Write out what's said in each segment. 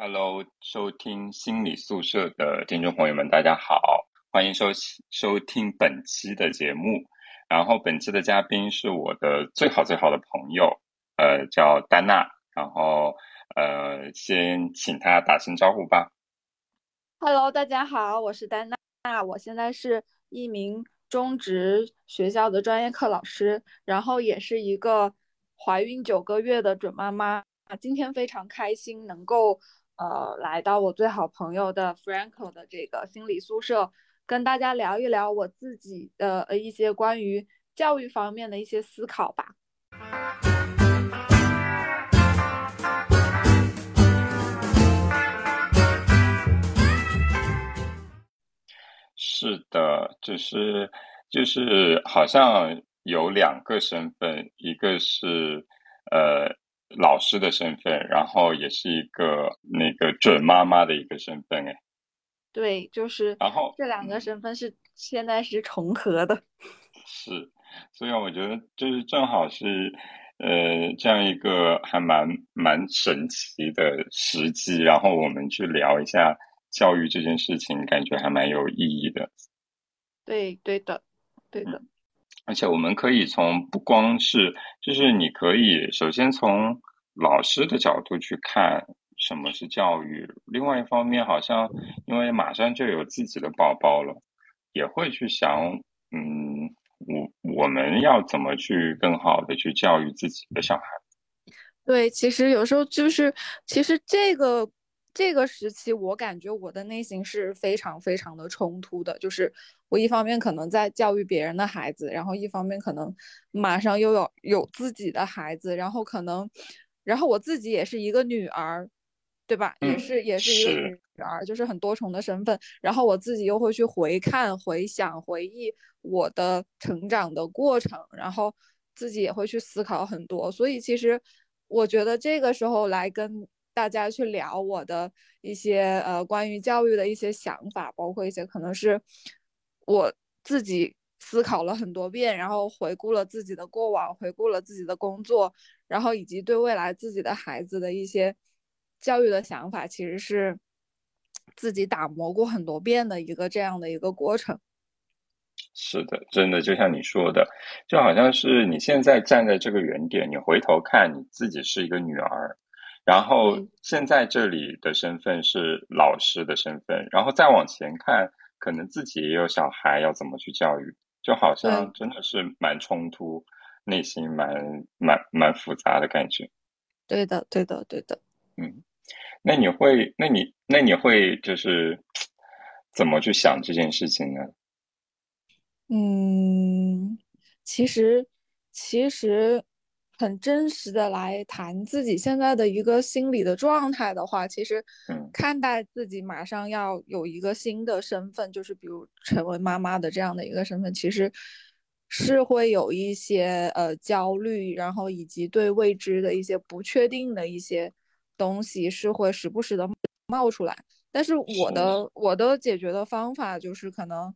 Hello，收听心理宿舍的听众朋友们，大家好，欢迎收收听本期的节目。然后本期的嘉宾是我的最好最好的朋友，呃，叫丹娜。然后呃，先请她打声招呼吧。Hello，大家好，我是丹娜，我现在是一名中职学校的专业课老师，然后也是一个怀孕九个月的准妈妈。今天非常开心能够。呃，来到我最好朋友的 Franco 的这个心理宿舍，跟大家聊一聊我自己的呃一些关于教育方面的一些思考吧。是的，就是就是好像有两个身份，一个是呃。老师的身份，然后也是一个那个准妈妈的一个身份，哎，对，就是，然后这两个身份是现在是重合的，是，所以我觉得就是正好是，呃，这样一个还蛮蛮神奇的时机，然后我们去聊一下教育这件事情，感觉还蛮有意义的。对，对的，对的。而且我们可以从不光是，就是你可以首先从老师的角度去看什么是教育，另外一方面好像因为马上就有自己的宝宝了，也会去想，嗯，我我们要怎么去更好的去教育自己的小孩？对，其实有时候就是，其实这个。这个时期，我感觉我的内心是非常非常的冲突的，就是我一方面可能在教育别人的孩子，然后一方面可能马上又有有自己的孩子，然后可能，然后我自己也是一个女儿，对吧？也是也是一个女儿，就是很多重的身份。然后我自己又会去回看、回想、回忆我的成长的过程，然后自己也会去思考很多。所以其实我觉得这个时候来跟。大家去聊我的一些呃关于教育的一些想法，包括一些可能是我自己思考了很多遍，然后回顾了自己的过往，回顾了自己的工作，然后以及对未来自己的孩子的一些教育的想法，其实是自己打磨过很多遍的一个这样的一个过程。是的，真的就像你说的，就好像是你现在站在这个原点，你回头看你自己是一个女儿。然后现在这里的身份是老师的身份，然后再往前看，可能自己也有小孩，要怎么去教育，就好像真的是蛮冲突，内心蛮蛮蛮复杂的感觉。对的，对的，对的。嗯，那你会，那你那你会就是怎么去想这件事情呢？嗯，其实其实。很真实的来谈自己现在的一个心理的状态的话，其实看待自己马上要有一个新的身份，就是比如成为妈妈的这样的一个身份，其实是会有一些呃焦虑，然后以及对未知的一些不确定的一些东西是会时不时的冒出来。但是我的我的解决的方法就是可能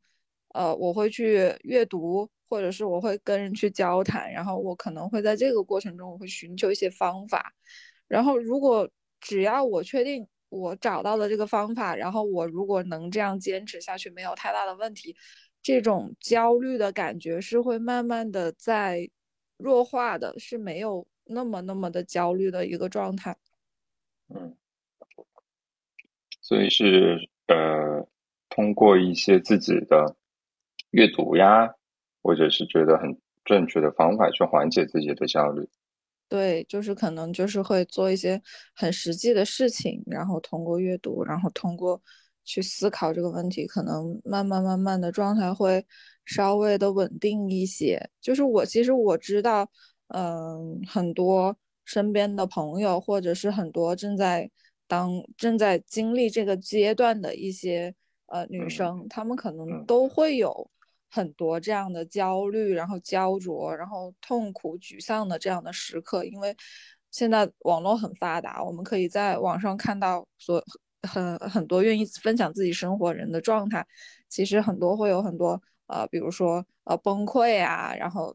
呃我会去阅读。或者是我会跟人去交谈，然后我可能会在这个过程中，我会寻求一些方法。然后如果只要我确定我找到了这个方法，然后我如果能这样坚持下去，没有太大的问题，这种焦虑的感觉是会慢慢的在弱化的，是没有那么那么的焦虑的一个状态。嗯，所以是呃，通过一些自己的阅读呀。或者是觉得很正确的方法去缓解自己的焦虑，对，就是可能就是会做一些很实际的事情，然后通过阅读，然后通过去思考这个问题，可能慢慢慢慢的状态会稍微的稳定一些。就是我其实我知道，嗯，很多身边的朋友，或者是很多正在当正在经历这个阶段的一些呃女生，她们可能都会有。很多这样的焦虑，然后焦灼，然后痛苦、沮丧的这样的时刻，因为现在网络很发达，我们可以在网上看到所很很多愿意分享自己生活人的状态。其实很多会有很多呃，比如说呃崩溃啊，然后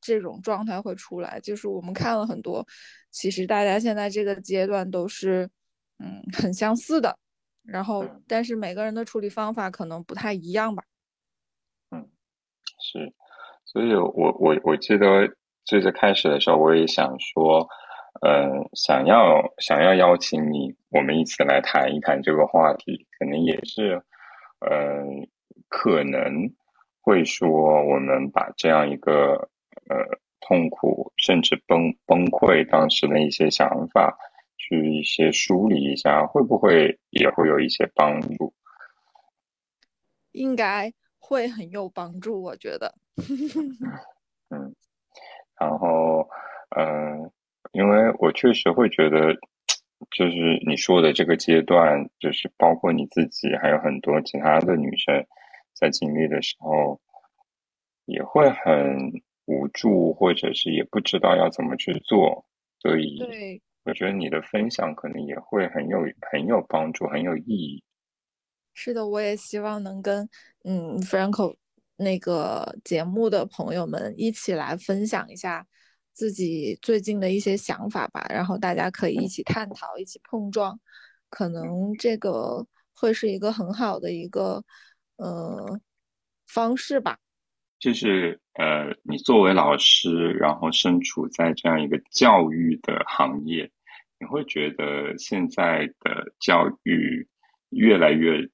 这种状态会出来。就是我们看了很多，其实大家现在这个阶段都是嗯很相似的，然后但是每个人的处理方法可能不太一样吧。是，所以我我我记得最最开始的时候，我也想说，嗯，想要想要邀请你，我们一起来谈一谈这个话题，可能也是，嗯，可能会说我们把这样一个呃。痛苦，甚至崩崩溃，当时的一些想法，去一些梳理一下，会不会也会有一些帮助？应该会很有帮助，我觉得。嗯，然后，嗯，因为我确实会觉得，就是你说的这个阶段，就是包括你自己，还有很多其他的女生，在经历的时候，也会很。无助，或者是也不知道要怎么去做，所以对我觉得你的分享可能也会很有很有帮助，很有意义。是的，我也希望能跟嗯 Franco 那个节目的朋友们一起来分享一下自己最近的一些想法吧，然后大家可以一起探讨，一起碰撞，可能这个会是一个很好的一个呃方式吧。就是呃，你作为老师，然后身处在这样一个教育的行业，你会觉得现在的教育越来越，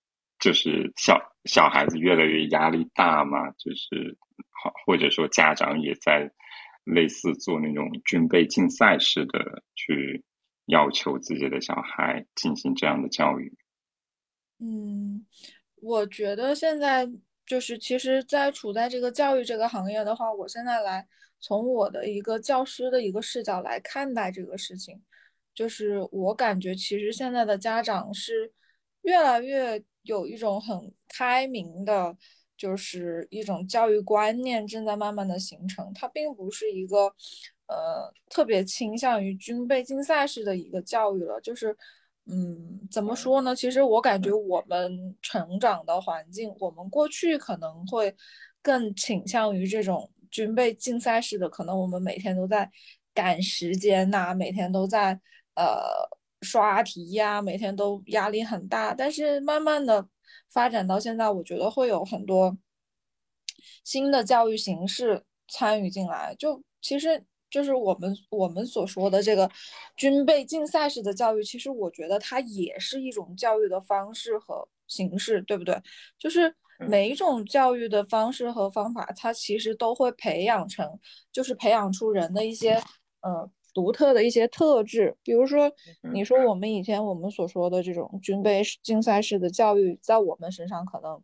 就是小小孩子越来越压力大嘛？就是好，或者说家长也在类似做那种军备竞赛式的去要求自己的小孩进行这样的教育。嗯，我觉得现在。就是，其实，在处在这个教育这个行业的话，我现在来从我的一个教师的一个视角来看待这个事情，就是我感觉，其实现在的家长是越来越有一种很开明的，就是一种教育观念正在慢慢的形成，它并不是一个呃特别倾向于军备竞赛式的一个教育了，就是。嗯，怎么说呢？其实我感觉我们成长的环境，我们过去可能会更倾向于这种军备竞赛式的，可能我们每天都在赶时间呐，每天都在呃刷题呀，每天都压力很大。但是慢慢的发展到现在，我觉得会有很多新的教育形式参与进来，就其实。就是我们我们所说的这个军备竞赛式的教育，其实我觉得它也是一种教育的方式和形式，对不对？就是每一种教育的方式和方法，它其实都会培养成，就是培养出人的一些呃独特的一些特质。比如说，你说我们以前我们所说的这种军备竞赛式的教育，在我们身上可能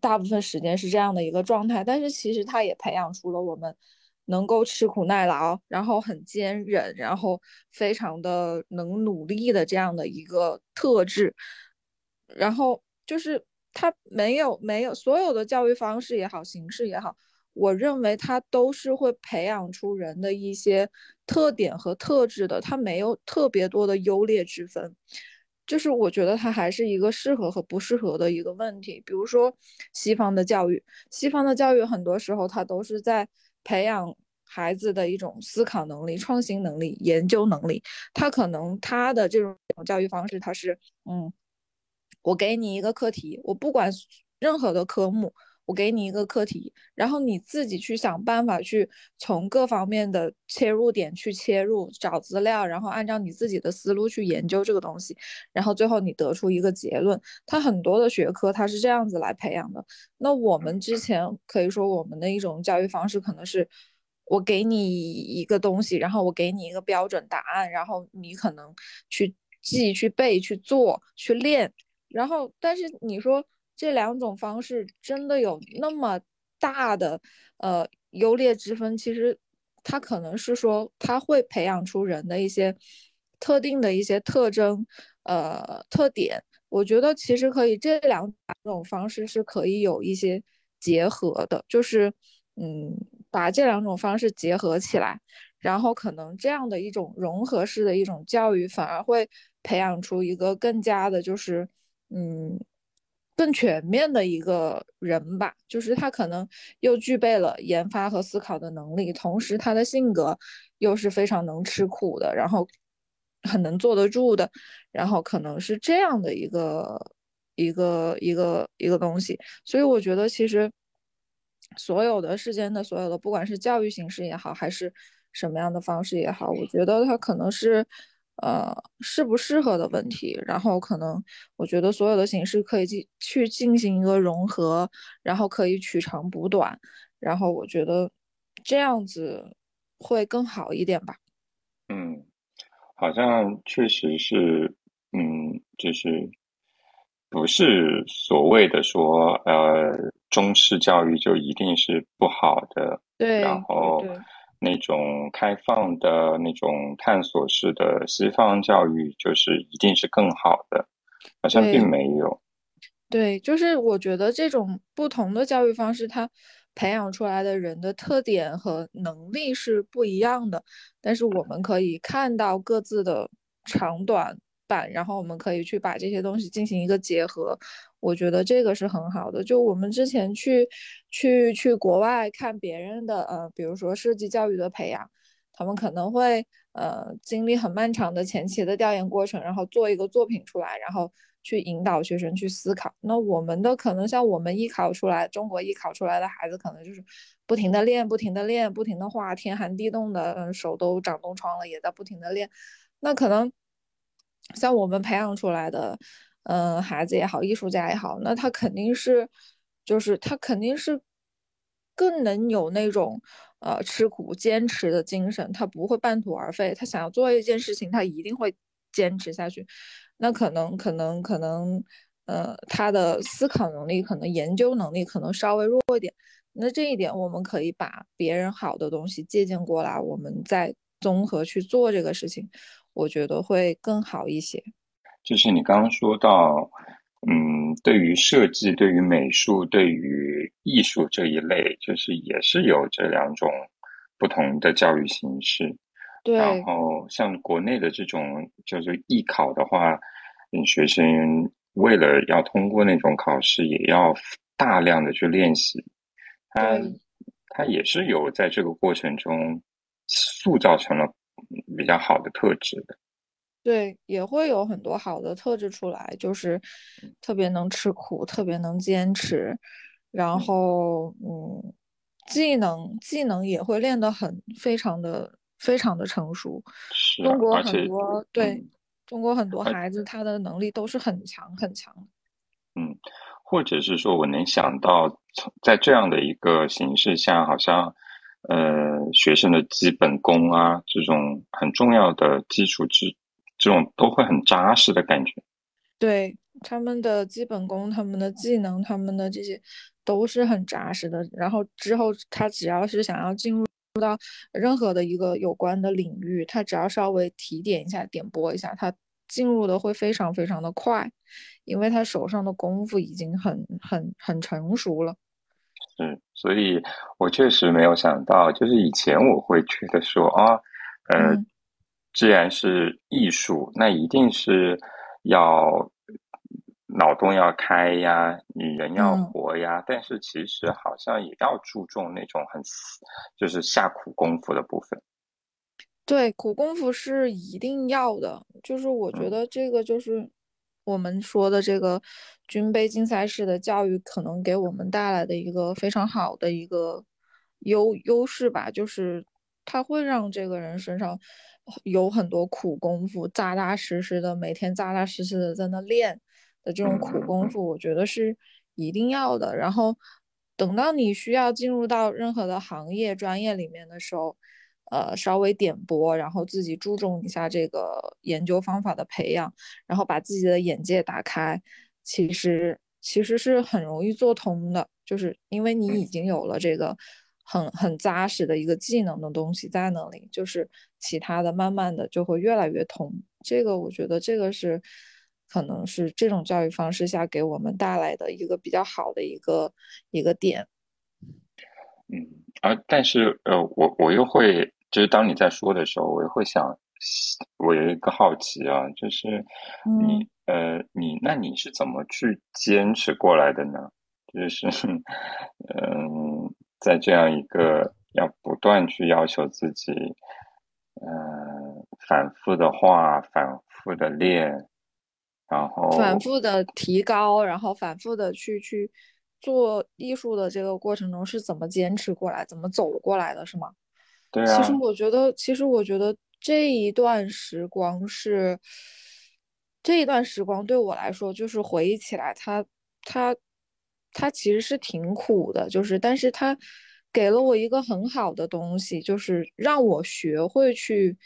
大部分时间是这样的一个状态，但是其实它也培养出了我们。能够吃苦耐劳，然后很坚韧，然后非常的能努力的这样的一个特质，然后就是他没有没有所有的教育方式也好，形式也好，我认为他都是会培养出人的一些特点和特质的，他没有特别多的优劣之分，就是我觉得他还是一个适合和不适合的一个问题。比如说西方的教育，西方的教育很多时候他都是在。培养孩子的一种思考能力、创新能力、研究能力，他可能他的这种教育方式，他是嗯，我给你一个课题，我不管任何的科目，我给你一个课题，然后你自己去想办法去从各方面的切入点去切入，找资料，然后按照你自己的思路去研究这个东西，然后最后你得出一个结论。它很多的学科它是这样子来培养的。那我们之前可以说我们的一种教育方式可能是，我给你一个东西，然后我给你一个标准答案，然后你可能去记、去背、去做、去练，然后但是你说。这两种方式真的有那么大的呃优劣之分？其实它可能是说，它会培养出人的一些特定的一些特征，呃特点。我觉得其实可以这两种方式是可以有一些结合的，就是嗯把这两种方式结合起来，然后可能这样的一种融合式的一种教育，反而会培养出一个更加的，就是嗯。更全面的一个人吧，就是他可能又具备了研发和思考的能力，同时他的性格又是非常能吃苦的，然后很能坐得住的，然后可能是这样的一个一个一个一个东西。所以我觉得其实所有的世间的所有的，不管是教育形式也好，还是什么样的方式也好，我觉得他可能是。呃，适不适合的问题，然后可能我觉得所有的形式可以进去进行一个融合，然后可以取长补短，然后我觉得这样子会更好一点吧。嗯，好像确实是，嗯，就是不是所谓的说，呃，中式教育就一定是不好的，对，然后。那种开放的那种探索式的西方教育，就是一定是更好的，好像并没有。对，就是我觉得这种不同的教育方式，它培养出来的人的特点和能力是不一样的，但是我们可以看到各自的长短板，然后我们可以去把这些东西进行一个结合。我觉得这个是很好的。就我们之前去去去国外看别人的，呃，比如说设计教育的培养，他们可能会呃经历很漫长的前期的调研过程，然后做一个作品出来，然后去引导学生去思考。那我们的可能像我们艺考出来，中国艺考出来的孩子，可能就是不停的练，不停的练，不停的画，天寒地冻的，嗯，手都长冻疮了，也在不停的练。那可能像我们培养出来的。嗯，孩子也好，艺术家也好，那他肯定是，就是他肯定是更能有那种呃吃苦坚持的精神，他不会半途而废。他想要做一件事情，他一定会坚持下去。那可能可能可能，呃，他的思考能力，可能研究能力可能稍微弱一点。那这一点，我们可以把别人好的东西借鉴过来，我们再综合去做这个事情，我觉得会更好一些。就是你刚刚说到，嗯，对于设计、对于美术、对于艺术这一类，就是也是有这两种不同的教育形式。对。然后像国内的这种就是艺考的话，嗯，学生为了要通过那种考试，也要大量的去练习。他他也是有在这个过程中塑造成了比较好的特质的。对，也会有很多好的特质出来，就是特别能吃苦，特别能坚持，然后嗯，技能技能也会练得很非常的非常的成熟。中国很多对中国很多孩子，他的能力都是很强很强的。嗯，或者是说我能想到，在这样的一个形式下，好像呃学生的基本功啊，这种很重要的基础知。这种都会很扎实的感觉，对他们的基本功、他们的技能、他们的这些都是很扎实的。然后之后他只要是想要进入到任何的一个有关的领域，他只要稍微提点一下、点拨一下，他进入的会非常非常的快，因为他手上的功夫已经很很很成熟了。是，所以我确实没有想到，就是以前我会觉得说啊，呃。既然是艺术，那一定是要脑洞要开呀，你人要活呀。但是其实好像也要注重那种很就是下苦功夫的部分。对，苦功夫是一定要的。就是我觉得这个就是我们说的这个军备竞赛式的教育，可能给我们带来的一个非常好的一个优优势吧，就是它会让这个人身上。有很多苦功夫，扎扎实实的，每天扎扎实实的在那练的这种苦功夫，我觉得是一定要的。然后等到你需要进入到任何的行业专业里面的时候，呃，稍微点拨，然后自己注重一下这个研究方法的培养，然后把自己的眼界打开，其实其实是很容易做通的，就是因为你已经有了这个。很很扎实的一个技能的东西在那里，就是其他的慢慢的就会越来越通。这个我觉得这个是可能是这种教育方式下给我们带来的一个比较好的一个一个点。嗯，啊，但是呃，我我又会就是当你在说的时候，我也会想，我有一个好奇啊，就是你呃你那你是怎么去坚持过来的呢？就是 嗯。在这样一个要不断去要求自己，呃，反复的画，反复的练，然后反复的提高，然后反复的去去做艺术的这个过程中是怎么坚持过来，怎么走过来的，是吗？对啊。其实我觉得，其实我觉得这一段时光是这一段时光对我来说，就是回忆起来，它它它其实是挺苦的，就是但是它。给了我一个很好的东西，就是让我学会去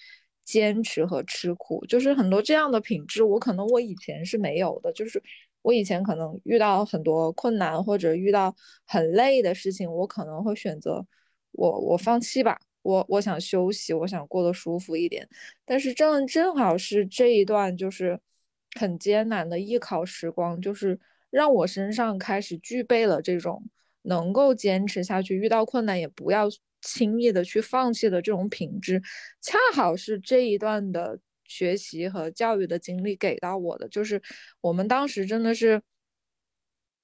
坚持和吃苦，就是很多这样的品质，我可能我以前是没有的，就是我以前可能遇到很多困难或者遇到很累的事情，我可能会选择我我放弃吧，我我想休息，我想过得舒服一点，但是正正好是这一段就是很艰难的艺考时光，就是让我身上开始具备了这种。能够坚持下去，遇到困难也不要轻易的去放弃的这种品质，恰好是这一段的学习和教育的经历给到我的。就是我们当时真的是，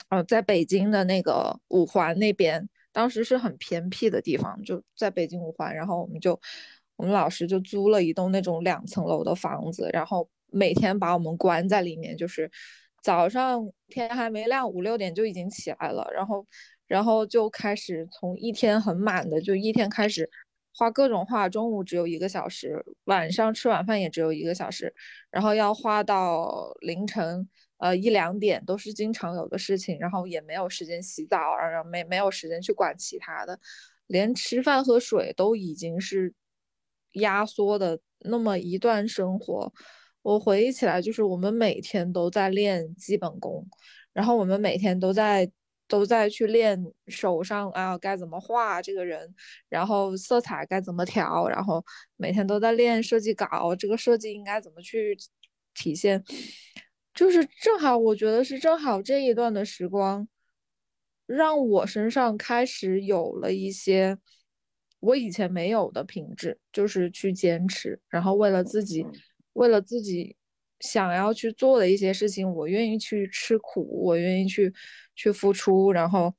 呃，在北京的那个五环那边，当时是很偏僻的地方，就在北京五环。然后我们就，我们老师就租了一栋那种两层楼的房子，然后每天把我们关在里面，就是早上天还没亮，五六点就已经起来了，然后。然后就开始从一天很满的，就一天开始画各种画，中午只有一个小时，晚上吃晚饭也只有一个小时，然后要画到凌晨呃一两点都是经常有的事情，然后也没有时间洗澡，然后没没有时间去管其他的，连吃饭喝水都已经是压缩的那么一段生活。我回忆起来，就是我们每天都在练基本功，然后我们每天都在。都在去练手上啊，该怎么画这个人，然后色彩该怎么调，然后每天都在练设计稿，这个设计应该怎么去体现，就是正好我觉得是正好这一段的时光，让我身上开始有了一些我以前没有的品质，就是去坚持，然后为了自己，为了自己。想要去做的一些事情，我愿意去吃苦，我愿意去去付出，然后，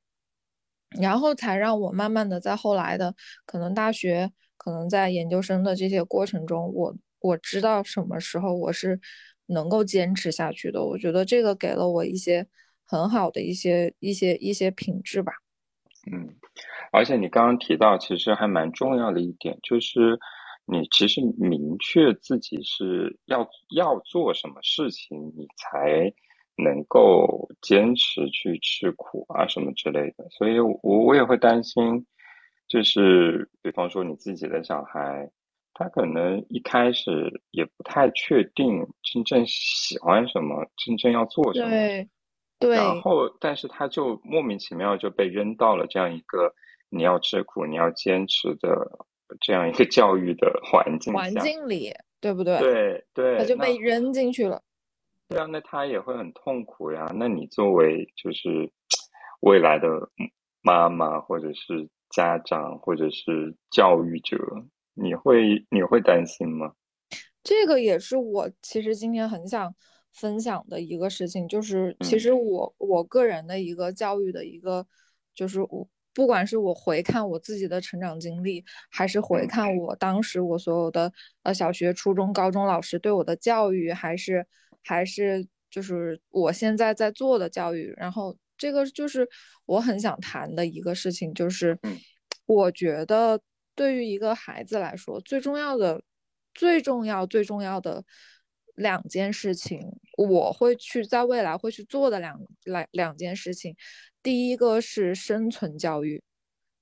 然后才让我慢慢的在后来的可能大学，可能在研究生的这些过程中，我我知道什么时候我是能够坚持下去的。我觉得这个给了我一些很好的一些一些一些品质吧。嗯，而且你刚刚提到，其实还蛮重要的一点就是。你其实明确自己是要要做什么事情，你才能够坚持去吃苦啊什么之类的。所以，我我也会担心，就是比方说你自己的小孩，他可能一开始也不太确定真正喜欢什么，真正要做什么。对，对。然后，但是他就莫名其妙就被扔到了这样一个你要吃苦、你要坚持的。这样一个教育的环境环境里，对不对？对对，他就被扔进去了。对啊，那他也会很痛苦呀。那你作为就是 未来的妈妈，或者是家长，或者是教育者，你会你会担心吗？这个也是我其实今天很想分享的一个事情，就是其实我我个人的一个教育的一个，就是我。不管是我回看我自己的成长经历，还是回看我当时我所有的呃小学、初中、高中老师对我的教育，还是还是就是我现在在做的教育，然后这个就是我很想谈的一个事情，就是我觉得对于一个孩子来说，最重要的、最重要、最重要的两件事情，我会去在未来会去做的两两两件事情。第一个是生存教育，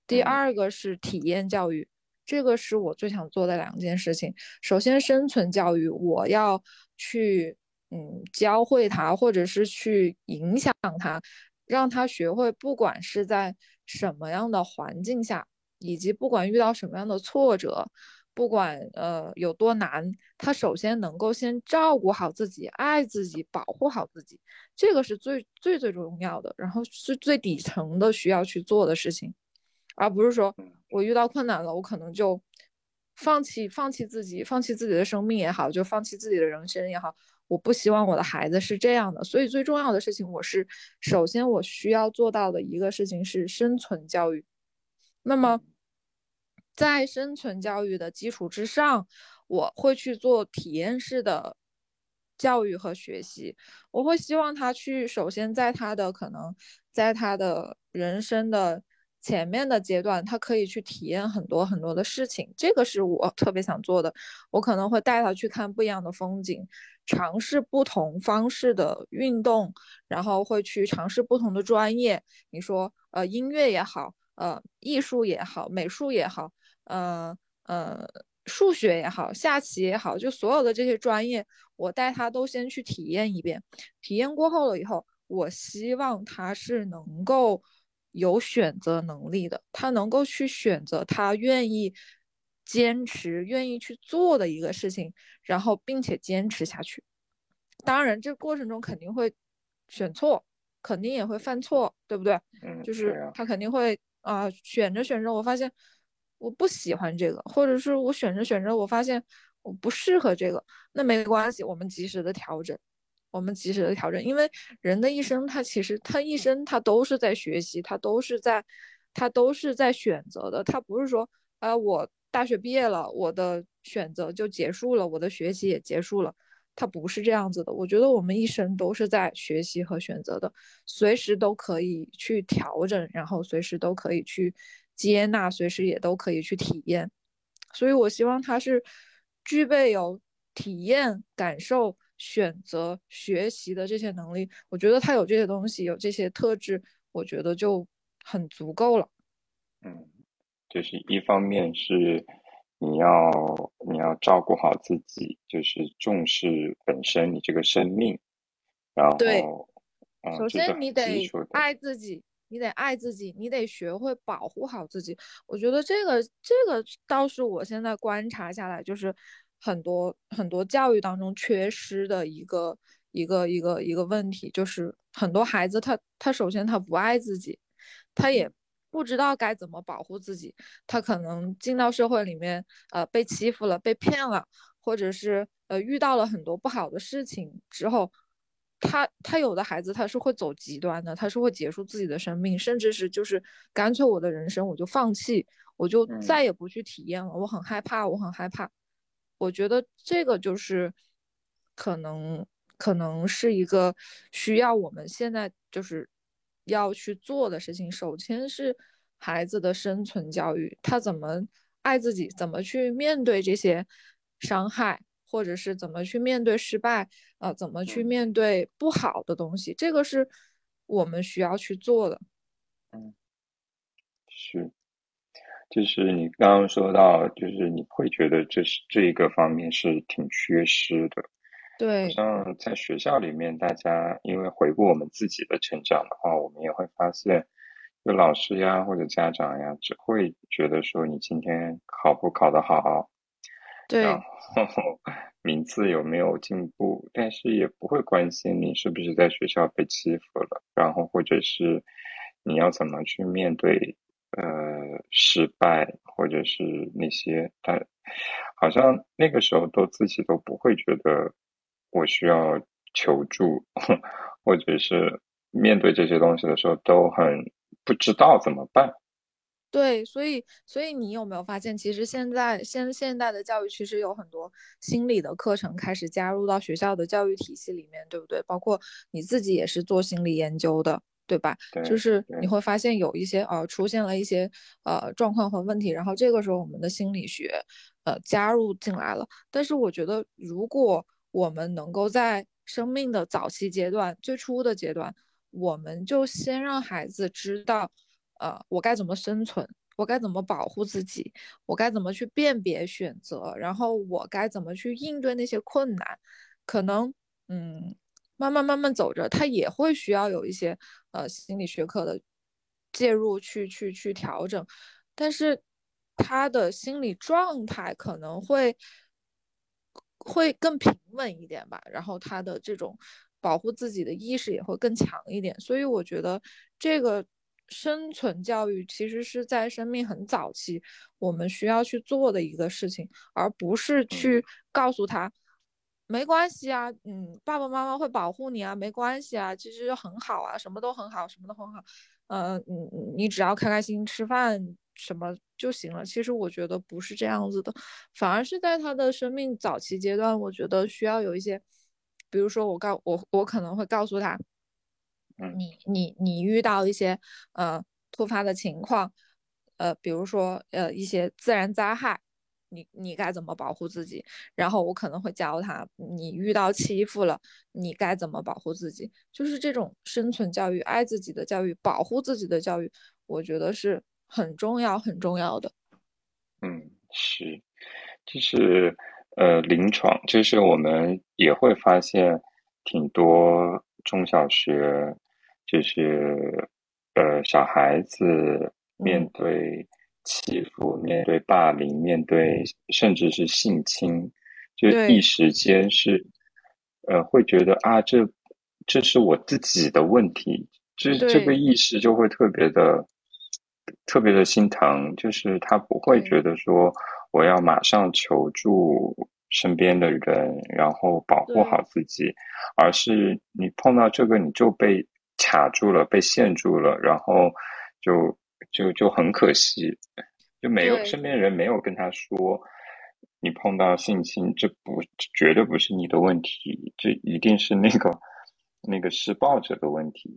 第二个是体验教育，这个是我最想做的两件事情。首先，生存教育，我要去嗯教会他，或者是去影响他，让他学会，不管是在什么样的环境下，以及不管遇到什么样的挫折。不管呃有多难，他首先能够先照顾好自己，爱自己，保护好自己，这个是最最最重要的，然后是最底层的需要去做的事情，而不是说我遇到困难了，我可能就放弃放弃自己，放弃自己的生命也好，就放弃自己的人生也好，我不希望我的孩子是这样的，所以最重要的事情，我是首先我需要做到的一个事情是生存教育，那么。在生存教育的基础之上，我会去做体验式的教育和学习。我会希望他去，首先在他的可能，在他的人生的前面的阶段，他可以去体验很多很多的事情。这个是我特别想做的。我可能会带他去看不一样的风景，尝试不同方式的运动，然后会去尝试不同的专业。你说，呃，音乐也好，呃，艺术也好，美术也好。呃呃，数学也好，下棋也好，就所有的这些专业，我带他都先去体验一遍。体验过后了以后，我希望他是能够有选择能力的，他能够去选择他愿意坚持、愿意去做的一个事情，然后并且坚持下去。当然，这过程中肯定会选错，肯定也会犯错，对不对？嗯，就是他肯定会啊，选着选着，我发现。我不喜欢这个，或者是我选着选着，我发现我不适合这个，那没关系，我们及时的调整，我们及时的调整，因为人的一生，他其实他一生他都是在学习，他都是在，他都是在选择的，他不是说，啊，我大学毕业了，我的选择就结束了，我的学习也结束了，他不是这样子的。我觉得我们一生都是在学习和选择的，随时都可以去调整，然后随时都可以去。接纳随时也都可以去体验，所以我希望他是具备有体验、感受、选择、学习的这些能力。我觉得他有这些东西，有这些特质，我觉得就很足够了。嗯，就是一方面是你要你要照顾好自己，就是重视本身你这个生命，然后对，首先你得爱自己。你得爱自己，你得学会保护好自己。我觉得这个这个倒是我现在观察下来，就是很多很多教育当中缺失的一个一个一个一个问题，就是很多孩子他他首先他不爱自己，他也不知道该怎么保护自己，他可能进到社会里面，呃，被欺负了，被骗了，或者是呃遇到了很多不好的事情之后。他他有的孩子他是会走极端的，他是会结束自己的生命，甚至是就是干脆我的人生我就放弃，我就再也不去体验了。我很害怕，我很害怕。我觉得这个就是可能可能是一个需要我们现在就是要去做的事情。首先是孩子的生存教育，他怎么爱自己，怎么去面对这些伤害。或者是怎么去面对失败，呃，怎么去面对不好的东西，这个是我们需要去做的。嗯，是，就是你刚刚说到，就是你会觉得这是这一个方面是挺缺失的。对，像在学校里面，大家因为回顾我们自己的成长的话，我们也会发现，就老师呀或者家长呀，只会觉得说你今天考不考得好。对，然后名次有没有进步，但是也不会关心你是不是在学校被欺负了，然后或者是你要怎么去面对呃失败，或者是那些，他好像那个时候都自己都不会觉得我需要求助，或者是面对这些东西的时候都很不知道怎么办。对，所以，所以你有没有发现，其实现在现现代的教育其实有很多心理的课程开始加入到学校的教育体系里面，对不对？包括你自己也是做心理研究的，对吧？对就是你会发现有一些呃出现了一些呃状况和问题，然后这个时候我们的心理学呃加入进来了。但是我觉得，如果我们能够在生命的早期阶段、最初的阶段，我们就先让孩子知道。呃，我该怎么生存？我该怎么保护自己？我该怎么去辨别选择？然后我该怎么去应对那些困难？可能，嗯，慢慢慢慢走着，他也会需要有一些呃心理学科的介入去去去调整，但是他的心理状态可能会会更平稳一点吧。然后他的这种保护自己的意识也会更强一点。所以我觉得这个。生存教育其实是在生命很早期，我们需要去做的一个事情，而不是去告诉他没关系啊，嗯，爸爸妈妈会保护你啊，没关系啊，其实很好啊，什么都很好，什么都很好，呃，你你只要开开心心吃饭什么就行了。其实我觉得不是这样子的，反而是在他的生命早期阶段，我觉得需要有一些，比如说我告我我可能会告诉他，你你你遇到一些呃突发的情况，呃比如说呃一些自然灾害。你你该怎么保护自己？然后我可能会教他，你遇到欺负了，你该怎么保护自己？就是这种生存教育、爱自己的教育、保护自己的教育，我觉得是很重要、很重要的。嗯，是，就是呃，临床就是我们也会发现挺多中小学，就是呃小孩子面对。欺负，面对霸凌，面对甚至是性侵，就一时间是，呃，会觉得啊，这这是我自己的问题，这这个意识就会特别的特别的心疼，就是他不会觉得说我要马上求助身边的人，然后保护好自己，而是你碰到这个你就被卡住了，被限住了，然后就。就就很可惜，就没有身边人没有跟他说，你碰到性侵，这不绝对不是你的问题，这一定是那个那个施暴者的问题。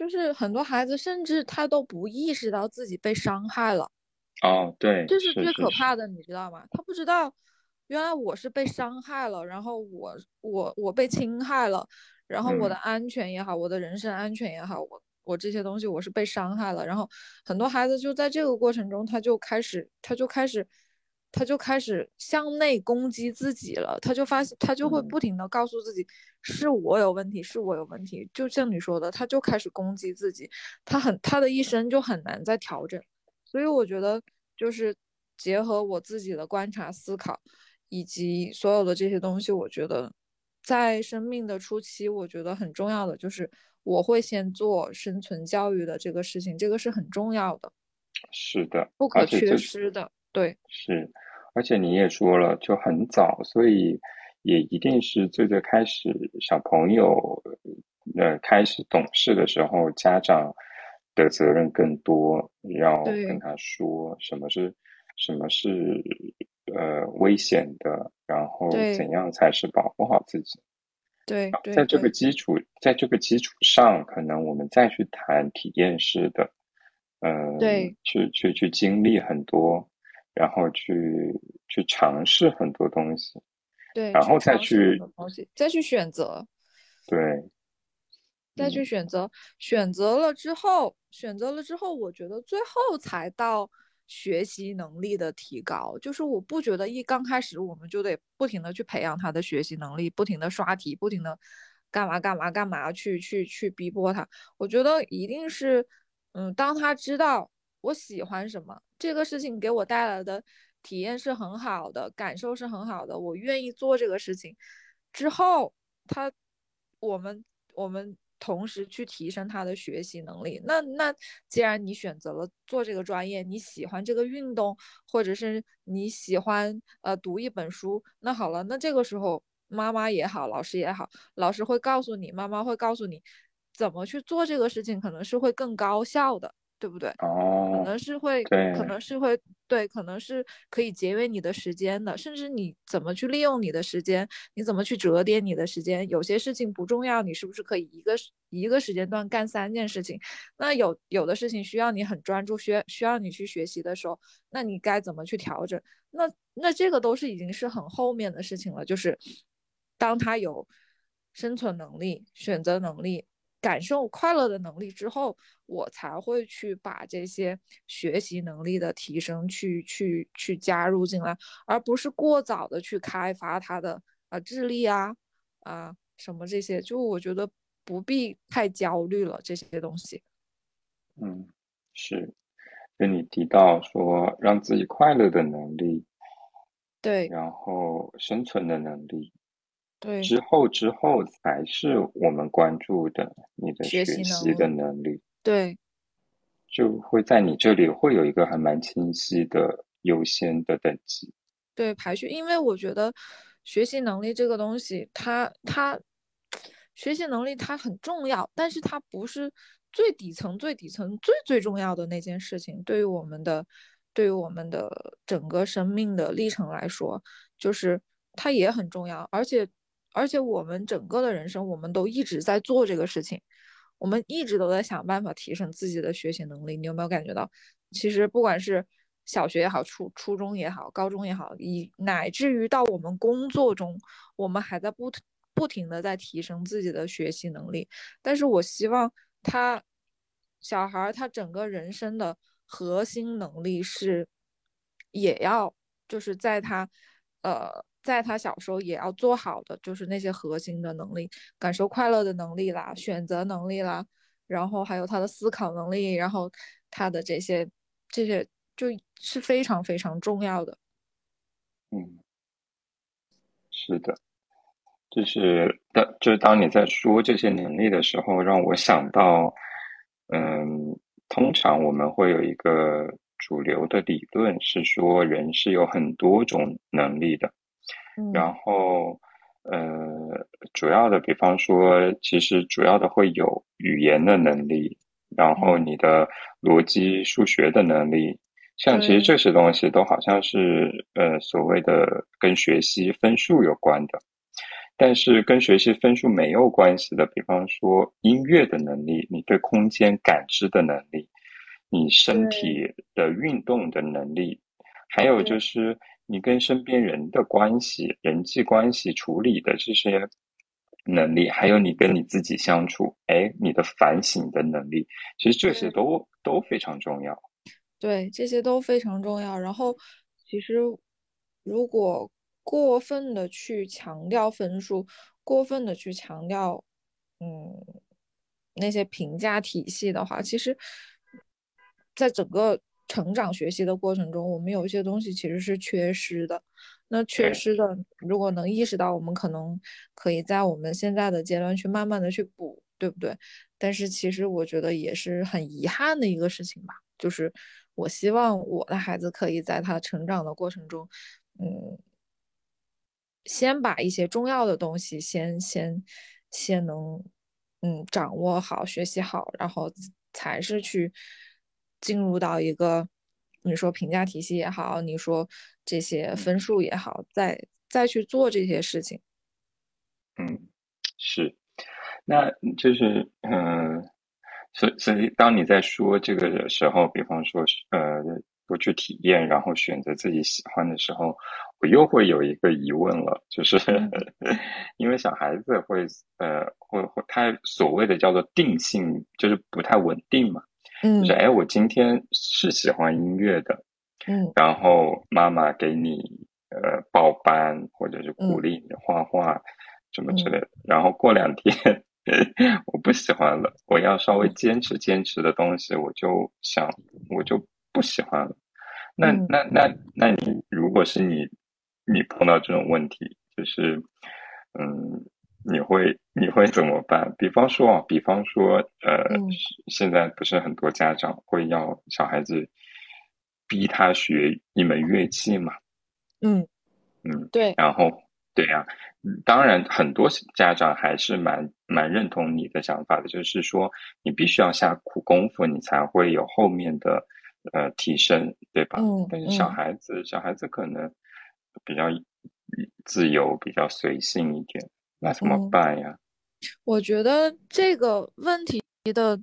就是很多孩子甚至他都不意识到自己被伤害了。哦，对，这是最可怕的，你知道吗？他不知道原来我是被伤害了，然后我我我被侵害了，然后我的安全也好，我的人身安全也好，我。我这些东西我是被伤害了，然后很多孩子就在这个过程中，他就开始，他就开始，他就开始向内攻击自己了。他就发现，他就会不停的告诉自己，是我有问题，是我有问题。就像你说的，他就开始攻击自己，他很，他的一生就很难再调整。所以我觉得，就是结合我自己的观察、思考，以及所有的这些东西，我觉得在生命的初期，我觉得很重要的就是。我会先做生存教育的这个事情，这个是很重要的，是的，不可缺失的，对，是，而且你也说了，就很早，所以也一定是最最开始小朋友呃开始懂事的时候，家长的责任更多，要跟他说什么是什么是呃危险的，然后怎样才是保护好自己。对，在这个基础，在这个基础上，可能我们再去谈体验式的，嗯，对，去去去经历很多，然后去去尝试很多东西，对，然后再去东西，再去选择，对，再去选择，选择了之后，选择了之后，我觉得最后才到。学习能力的提高，就是我不觉得一刚开始我们就得不停的去培养他的学习能力，不停的刷题，不停的干嘛干嘛干嘛去去去逼迫他。我觉得一定是，嗯，当他知道我喜欢什么，这个事情给我带来的体验是很好的，感受是很好的，我愿意做这个事情之后，他我们我们。同时去提升他的学习能力。那那既然你选择了做这个专业，你喜欢这个运动，或者是你喜欢呃读一本书，那好了，那这个时候妈妈也好，老师也好，老师会告诉你，妈妈会告诉你怎么去做这个事情，可能是会更高效的。对不对？哦，可能是会，可能是会，对，可能是可以节约你的时间的。甚至你怎么去利用你的时间，你怎么去折叠你的时间？有些事情不重要，你是不是可以一个一个时间段干三件事情？那有有的事情需要你很专注，需需要你去学习的时候，那你该怎么去调整？那那这个都是已经是很后面的事情了。就是当他有生存能力、选择能力。感受快乐的能力之后，我才会去把这些学习能力的提升去去去加入进来，而不是过早的去开发他的啊智力啊啊什么这些，就我觉得不必太焦虑了这些东西。嗯，是，跟你提到说让自己快乐的能力，对，然后生存的能力。对，之后之后才是我们关注的你的学习的能力。对，就会在你这里会有一个还蛮清晰的优先的等级。对，排序，因为我觉得学习能力这个东西，它它学习能力它很重要，但是它不是最底层、最底层、最最重要的那件事情。对于我们的，对于我们的整个生命的历程来说，就是它也很重要。而且，而且我们整个的人生，我们都一直在做这个事情，我们一直都在想办法提升自己的学习能力。你有没有感觉到？其实不管是小学也好，初初中也好，高中也好，以乃至于到我们工作中，我们还在不不停的在提升自己的学习能力。但是我希望他小孩他整个人生的核心能力是，也要就是在他呃在他小时候也要做好的，就是那些核心的能力，感受快乐的能力啦，选择能力啦，然后还有他的思考能力，然后他的这些这些。就是非常非常重要的，嗯，是的，就是当就是当你在说这些能力的时候，让我想到，嗯，通常我们会有一个主流的理论是说，人是有很多种能力的，然后，呃，主要的，比方说，其实主要的会有语言的能力，然后你的逻辑、数学的能力。像其实这些东西都好像是呃所谓的跟学习分数有关的，但是跟学习分数没有关系的，比方说音乐的能力，你对空间感知的能力，你身体的运动的能力，还有就是你跟身边人的关系、人际关系处理的这些能力，还有你跟你自己相处，哎，你的反省的能力，其实这些都都非常重要。对，这些都非常重要。然后，其实如果过分的去强调分数，过分的去强调，嗯，那些评价体系的话，其实，在整个成长学习的过程中，我们有一些东西其实是缺失的。那缺失的，如果能意识到，我们可能可以在我们现在的阶段去慢慢的去补，对不对？但是其实我觉得也是很遗憾的一个事情吧，就是。我希望我的孩子可以在他成长的过程中，嗯，先把一些重要的东西先先先能嗯掌握好、学习好，然后才是去进入到一个你说评价体系也好，你说这些分数也好，再再去做这些事情。嗯，是，那就是嗯。所以，所以当你在说这个的时候，比方说，呃，多去体验，然后选择自己喜欢的时候，我又会有一个疑问了，就是 因为小孩子会，呃，会会他所谓的叫做定性，就是不太稳定嘛，嗯，就是哎，我今天是喜欢音乐的，嗯，然后妈妈给你呃报班或者是鼓励你画画什么之类的，然后过两天。我不喜欢了，我要稍微坚持坚持的东西，我就想我就不喜欢了。那那那那你如果是你，你碰到这种问题，就是嗯，你会你会怎么办？比方说啊，比方说呃，现在不是很多家长会要小孩子逼他学一门乐器嘛？嗯嗯，对，然后对呀。当然，很多家长还是蛮蛮认同你的想法的，就是说你必须要下苦功夫，你才会有后面的呃提升，对吧？嗯。但是小孩子，小孩子可能比较自由，比较随性一点，那怎么办呀？我觉得这个问题的。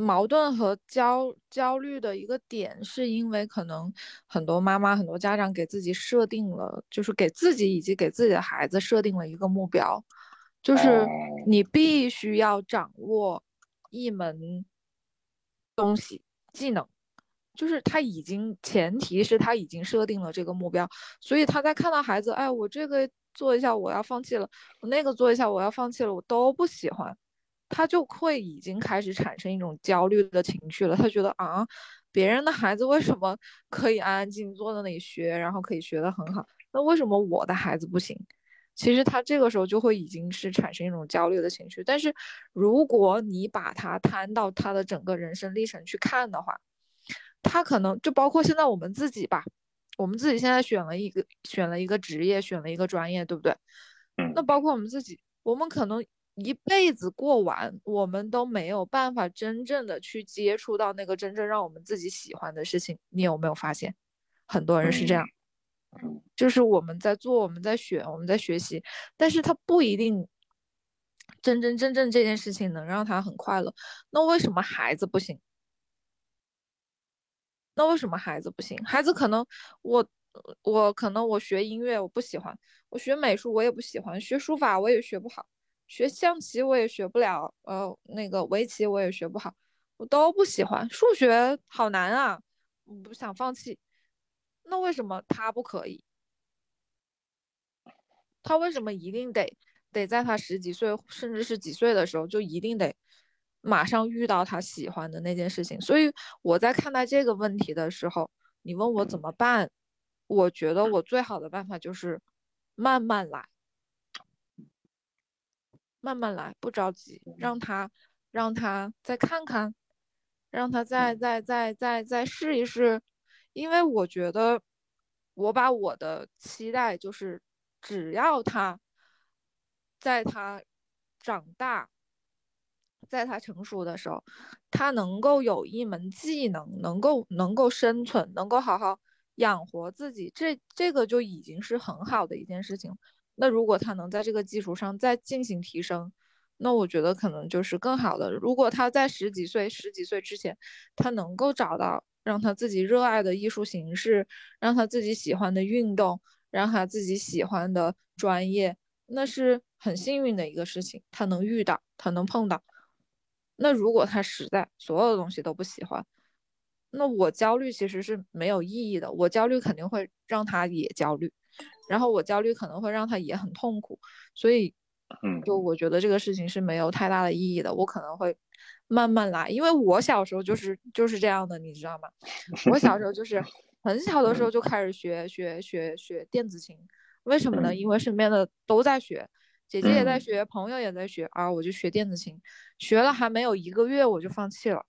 矛盾和焦焦虑的一个点，是因为可能很多妈妈、很多家长给自己设定了，就是给自己以及给自己的孩子设定了一个目标，就是你必须要掌握一门东西技能，就是他已经前提是他已经设定了这个目标，所以他在看到孩子，哎，我这个做一下我要放弃了，我那个做一下我要放弃了，我都不喜欢。他就会已经开始产生一种焦虑的情绪了。他觉得啊，别人的孩子为什么可以安安静静坐在那里学，然后可以学得很好？那为什么我的孩子不行？其实他这个时候就会已经是产生一种焦虑的情绪。但是如果你把他摊到他的整个人生历程去看的话，他可能就包括现在我们自己吧，我们自己现在选了一个选了一个职业，选了一个专业，对不对？嗯。那包括我们自己，我们可能。一辈子过完，我们都没有办法真正的去接触到那个真正让我们自己喜欢的事情。你有没有发现，很多人是这样？就是我们在做，我们在选，我们在学习，但是他不一定真真正正这件事情能让他很快乐。那为什么孩子不行？那为什么孩子不行？孩子可能我我可能我学音乐我不喜欢，我学美术我也不喜欢，学书法我也学不好，学象棋我也学不了，呃，那个围棋我也学不好，我都不喜欢。数学好难啊，我不想放弃。那为什么他不可以？他为什么一定得得在他十几岁，甚至是几岁的时候，就一定得马上遇到他喜欢的那件事情？所以我在看待这个问题的时候，你问我怎么办？我觉得我最好的办法就是慢慢来，慢慢来，不着急，让他让他再看看，让他再再再再再试一试。因为我觉得，我把我的期待就是，只要他在他长大，在他成熟的时候，他能够有一门技能，能够能够生存，能够好好养活自己，这这个就已经是很好的一件事情。那如果他能在这个基础上再进行提升，那我觉得可能就是更好的。如果他在十几岁、十几岁之前，他能够找到。让他自己热爱的艺术形式，让他自己喜欢的运动，让他自己喜欢的专业，那是很幸运的一个事情。他能遇到，他能碰到。那如果他实在所有的东西都不喜欢，那我焦虑其实是没有意义的。我焦虑肯定会让他也焦虑，然后我焦虑可能会让他也很痛苦。所以，嗯，就我觉得这个事情是没有太大的意义的。我可能会。慢慢来，因为我小时候就是就是这样的，你知道吗？我小时候就是 很小的时候就开始学学学学电子琴，为什么呢？因为身边的都在学，姐姐也在学，朋友也在学，啊，我就学电子琴，学了还没有一个月我就放弃了，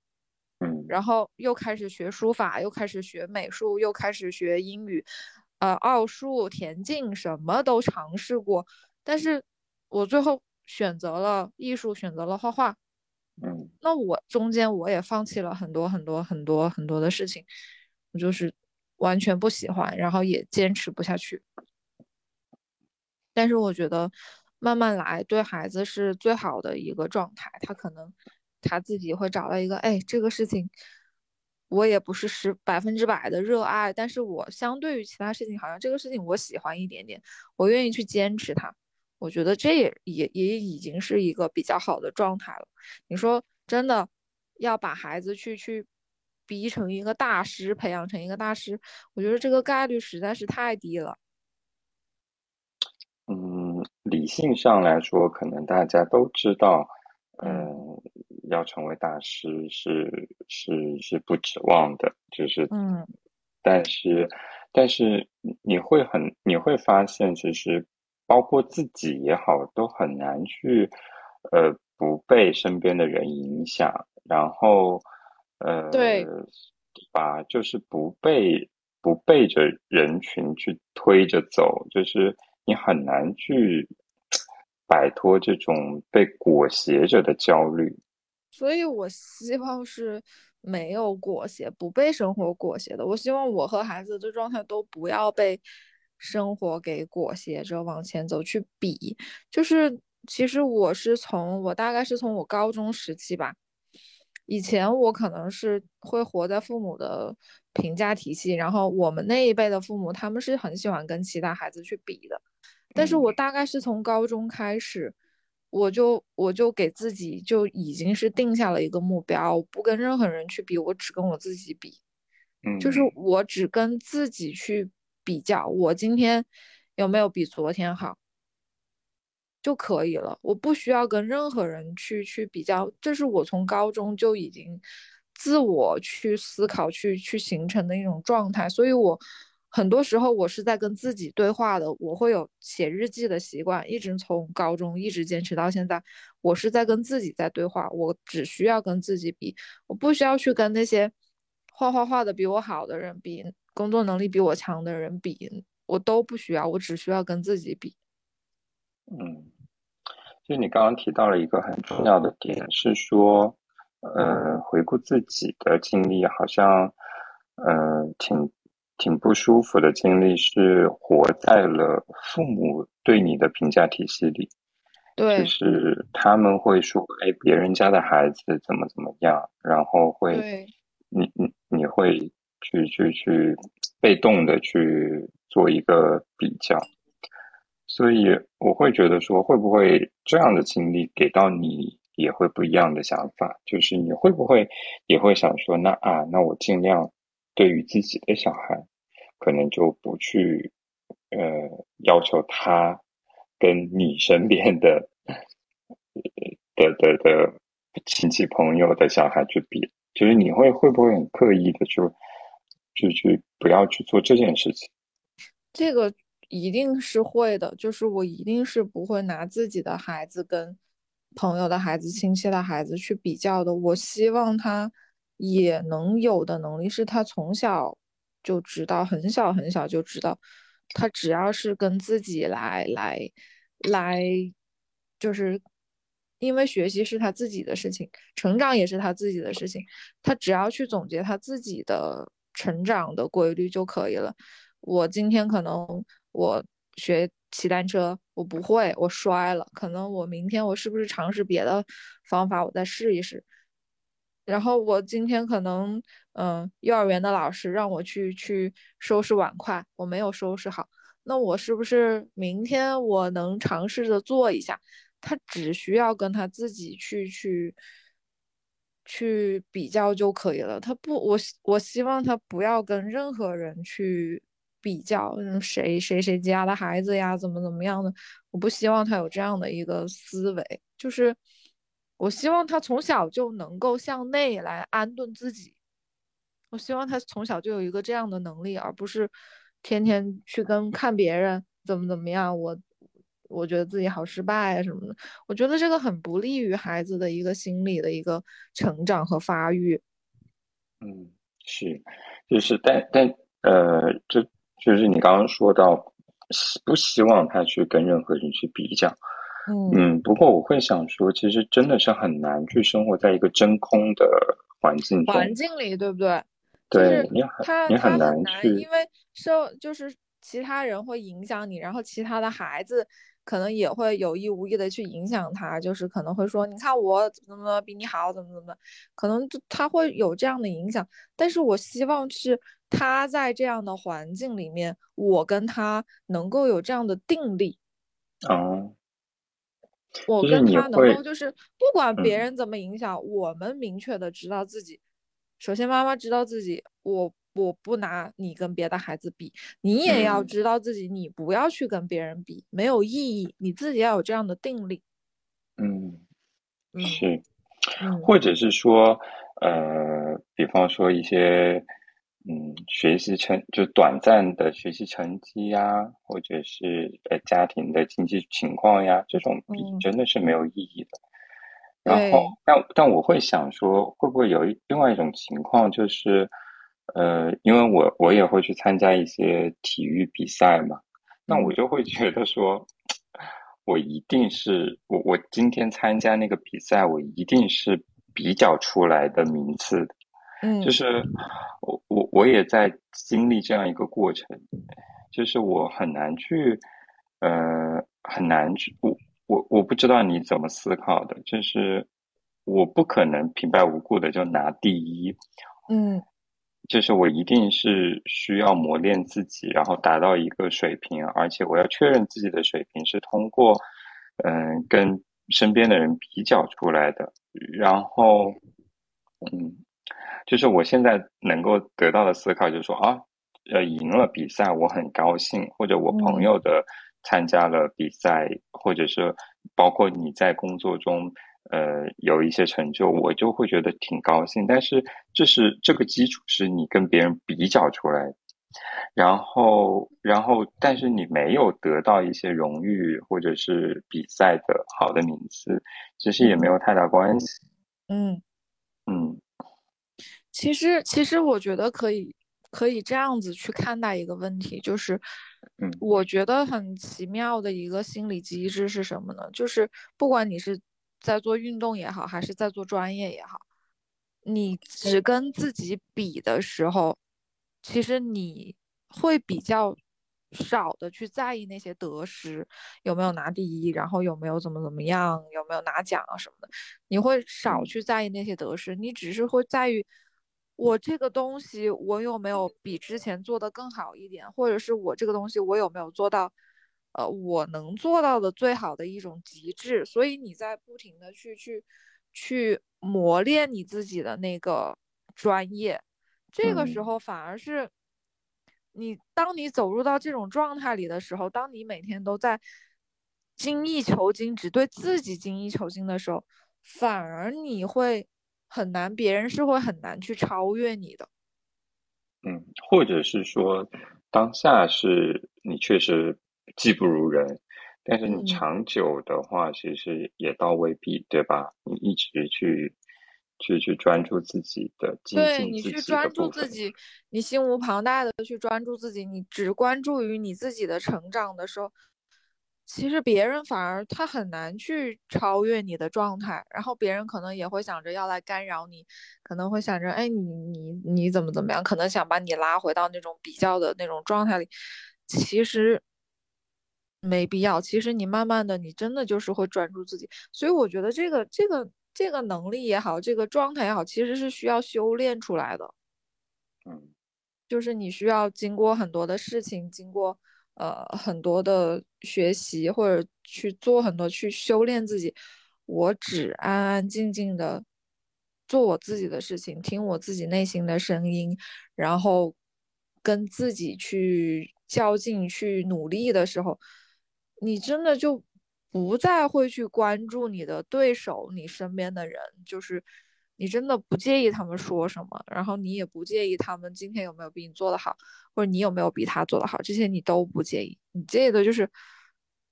然后又开始学书法，又开始学美术，又开始学英语，呃，奥数、田径什么都尝试过，但是我最后选择了艺术，选择了画画。嗯，那我中间我也放弃了很多很多很多很多的事情，我就是完全不喜欢，然后也坚持不下去。但是我觉得慢慢来对孩子是最好的一个状态，他可能他自己会找到一个，哎，这个事情我也不是十百分之百的热爱，但是我相对于其他事情，好像这个事情我喜欢一点点，我愿意去坚持它。我觉得这也也也已经是一个比较好的状态了。你说真的要把孩子去去逼成一个大师，培养成一个大师，我觉得这个概率实在是太低了。嗯，理性上来说，可能大家都知道，嗯，要成为大师是是是不指望的，就是嗯，但是但是你会很你会发现，其实。包括自己也好，都很难去，呃，不被身边的人影响，然后，呃，对，把就是不被不背着人群去推着走，就是你很难去摆脱这种被裹挟着的焦虑。所以我希望是没有裹挟，不被生活裹挟的。我希望我和孩子的状态都不要被。生活给裹挟着往前走，去比，就是其实我是从我大概是从我高中时期吧，以前我可能是会活在父母的评价体系，然后我们那一辈的父母他们是很喜欢跟其他孩子去比的，但是我大概是从高中开始，我就我就给自己就已经是定下了一个目标，不跟任何人去比，我只跟我自己比，嗯，就是我只跟自己去。比较我今天有没有比昨天好就可以了，我不需要跟任何人去去比较，这是我从高中就已经自我去思考、去去形成的一种状态。所以，我很多时候我是在跟自己对话的。我会有写日记的习惯，一直从高中一直坚持到现在。我是在跟自己在对话，我只需要跟自己比，我不需要去跟那些画画画的比我好的人比。工作能力比我强的人比我都不需要，我只需要跟自己比。嗯，就你刚刚提到了一个很重要的点，是说，呃，回顾自己的经历，好像，呃，挺挺不舒服的经历，是活在了父母对你的评价体系里。对，就是他们会说，哎，别人家的孩子怎么怎么样，然后会，你你你会去去去被动的去做一个比较。所以我会觉得说，会不会这样的经历给到你也会不一样的想法？就是你会不会也会想说，那啊，那我尽量对于自己的小孩，可能就不去呃要求他跟你身边的的的的亲戚朋友的小孩去比，就是你会会不会很刻意的就就去不要去做这件事情？这个。一定是会的，就是我一定是不会拿自己的孩子跟朋友的孩子、亲戚的孩子去比较的。我希望他也能有的能力，是他从小就知道，很小很小就知道，他只要是跟自己来来来，就是因为学习是他自己的事情，成长也是他自己的事情，他只要去总结他自己的成长的规律就可以了。我今天可能。我学骑单车，我不会，我摔了。可能我明天我是不是尝试别的方法，我再试一试。然后我今天可能，嗯，幼儿园的老师让我去去收拾碗筷，我没有收拾好。那我是不是明天我能尝试着做一下？他只需要跟他自己去去去比较就可以了。他不，我我希望他不要跟任何人去。比较谁谁谁家的孩子呀，怎么怎么样的？我不希望他有这样的一个思维，就是我希望他从小就能够向内来安顿自己。我希望他从小就有一个这样的能力，而不是天天去跟看别人怎么怎么样。我我觉得自己好失败啊什么的。我觉得这个很不利于孩子的一个心理的一个成长和发育。嗯，是，就是但但呃，这。就是你刚刚说到，不希望他去跟任何人去比较，嗯嗯。不过我会想说，其实真的是很难去生活在一个真空的环境中，环境里，对不对？对，你很你很难去，因为受就是其他人会影响你，然后其他的孩子可能也会有意无意的去影响他，就是可能会说，你看我怎么怎么比你好，怎么怎么，可能他会有这样的影响。但是我希望是。他在这样的环境里面，我跟他能够有这样的定力。哦，我跟他能够就是不管别人怎么影响，我们明确的知道自己。首先，妈妈知道自己，我我不拿你跟别的孩子比，你也要知道自己，你不要去跟别人比，没有意义。你自己要有这样的定力。嗯，是，或者是说，呃，比方说一些。嗯，学习成就短暂的学习成绩呀，或者是呃家庭的经济情况呀，这种比真的是没有意义的。然后，但但我会想说，会不会有另外一种情况，就是呃，因为我我也会去参加一些体育比赛嘛，那我就会觉得说，我一定是我我今天参加那个比赛，我一定是比较出来的名次的。嗯，就是我我我也在经历这样一个过程，就是我很难去，呃，很难去，我我我不知道你怎么思考的，就是我不可能平白无故的就拿第一，嗯，就是我一定是需要磨练自己，然后达到一个水平，而且我要确认自己的水平是通过，嗯，跟身边的人比较出来的，然后，嗯。就是我现在能够得到的思考，就是说啊，呃，赢了比赛我很高兴，或者我朋友的参加了比赛，或者是包括你在工作中，呃，有一些成就，我就会觉得挺高兴。但是这是这个基础是你跟别人比较出来，然后，然后，但是你没有得到一些荣誉或者是比赛的好的名次，其实也没有太大关系。嗯嗯。其实，其实我觉得可以可以这样子去看待一个问题，就是，嗯，我觉得很奇妙的一个心理机制是什么呢？就是不管你是在做运动也好，还是在做专业也好，你只跟自己比的时候，其实你会比较少的去在意那些得失，有没有拿第一，然后有没有怎么怎么样，有没有拿奖啊什么的，你会少去在意那些得失，你只是会在于。我这个东西，我有没有比之前做的更好一点，或者是我这个东西，我有没有做到，呃，我能做到的最好的一种极致？所以你在不停的去去去磨练你自己的那个专业，这个时候反而是你当你走入到这种状态里的时候，当你每天都在精益求精，只对自己精益求精的时候，反而你会。很难，别人是会很难去超越你的。嗯，或者是说，当下是你确实技不如人，但是你长久的话，其实也倒未必，对吧？你一直去去去专注自己的，对你去专注自己，你心无旁贷的去专注自己，你只关注于你自己的成长的时候。其实别人反而他很难去超越你的状态，然后别人可能也会想着要来干扰你，可能会想着，哎，你你你怎么怎么样，可能想把你拉回到那种比较的那种状态里。其实没必要，其实你慢慢的，你真的就是会专注自己。所以我觉得这个这个这个能力也好，这个状态也好，其实是需要修炼出来的。嗯，就是你需要经过很多的事情，经过。呃，很多的学习或者去做很多去修炼自己，我只安安静静的做我自己的事情，听我自己内心的声音，然后跟自己去较劲、去努力的时候，你真的就不再会去关注你的对手、你身边的人，就是。你真的不介意他们说什么，然后你也不介意他们今天有没有比你做得好，或者你有没有比他做得好，这些你都不介意。你介意的就是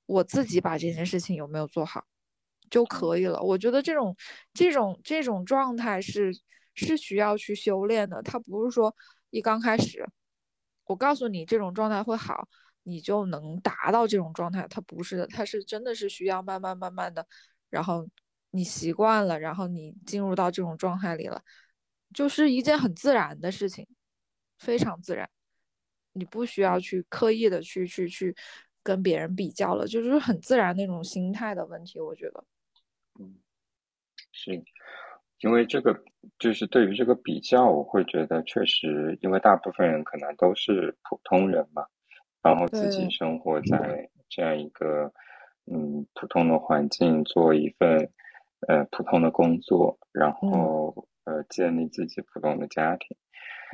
我自己把这件事情有没有做好就可以了。我觉得这种这种这种状态是是需要去修炼的。它不是说一刚开始我告诉你这种状态会好，你就能达到这种状态。它不是的，他是真的是需要慢慢慢慢的，然后。你习惯了，然后你进入到这种状态里了，就是一件很自然的事情，非常自然，你不需要去刻意的去去去跟别人比较了，就是很自然那种心态的问题，我觉得。嗯，是，因为这个就是对于这个比较，我会觉得确实，因为大部分人可能都是普通人嘛，然后自己生活在这样一个嗯普通的环境，做一份。呃，普通的工作，然后呃，建立自己普通的家庭，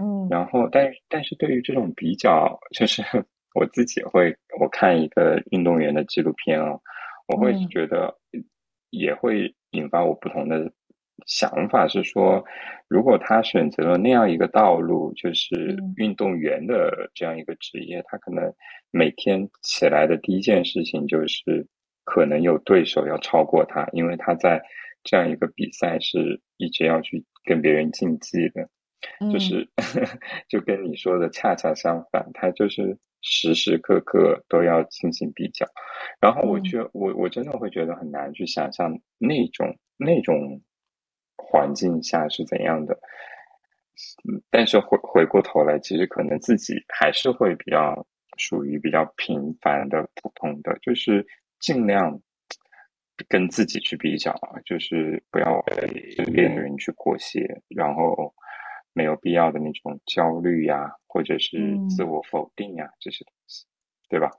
嗯，然后，但是，但是对于这种比较，就是 我自己会，我看一个运动员的纪录片啊，我会觉得也会引发我不同的想法，是说，如果他选择了那样一个道路，就是运动员的这样一个职业，他可能每天起来的第一件事情就是。可能有对手要超过他，因为他在这样一个比赛是一直要去跟别人竞技的，就是 就跟你说的恰恰相反，他就是时时刻刻都要进行比较。然后我觉我我真的会觉得很难去想象那种那种环境下是怎样的。但是回回过头来，其实可能自己还是会比较属于比较平凡的、普通的，就是。尽量跟自己去比较啊，就是不要被身边的人去裹挟，然后没有必要的那种焦虑呀，或者是自我否定呀这些东西，对吧？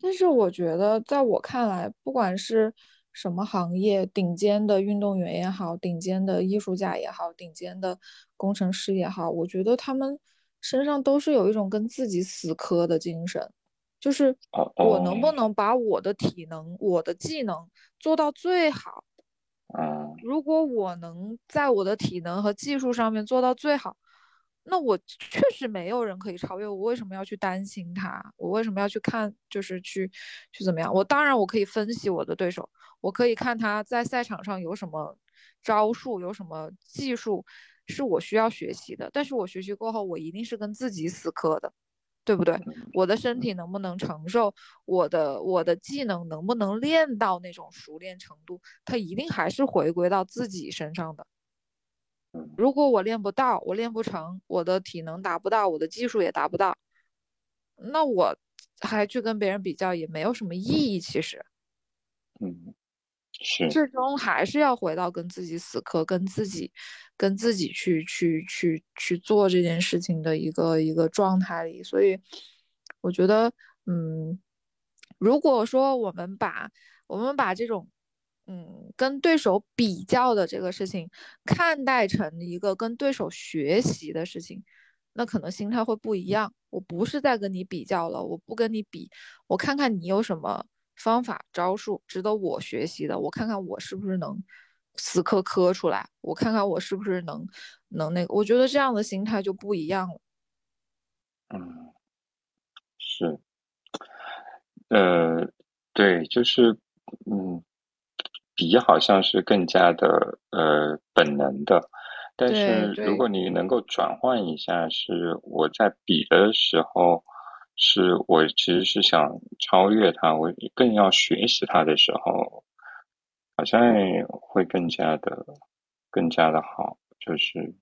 但是我觉得，在我看来，不管是什么行业，顶尖的运动员也好，顶尖的艺术家也好，顶尖的工程师也好，我觉得他们身上都是有一种跟自己死磕的精神。就是我能不能把我的体能、我的技能做到最好？如果我能在我的体能和技术上面做到最好，那我确实没有人可以超越我，为什么要去担心他？我为什么要去看，就是去去怎么样？我当然我可以分析我的对手，我可以看他在赛场上有什么招数，有什么技术是我需要学习的。但是我学习过后，我一定是跟自己死磕的，对不对？我的身体能不能承受？我的我的技能能不能练到那种熟练程度？它一定还是回归到自己身上的。如果我练不到，我练不成，我的体能达不到，我的技术也达不到，那我还去跟别人比较也没有什么意义。其实，嗯，是，最终还是要回到跟自己死磕，跟自己，跟自己去去去去做这件事情的一个一个状态里。所以，我觉得，嗯，如果说我们把我们把这种。嗯，跟对手比较的这个事情，看待成一个跟对手学习的事情，那可能心态会不一样。我不是在跟你比较了，我不跟你比，我看看你有什么方法招数值得我学习的，我看看我是不是能死磕磕出来，我看看我是不是能能那个，我觉得这样的心态就不一样了。嗯，是，呃，对，就是嗯。比好像是更加的呃本能的，但是如果你能够转换一下，是我在比的时候，是我其实是想超越他，我更要学习他的时候，好像会更加的更加的好，就是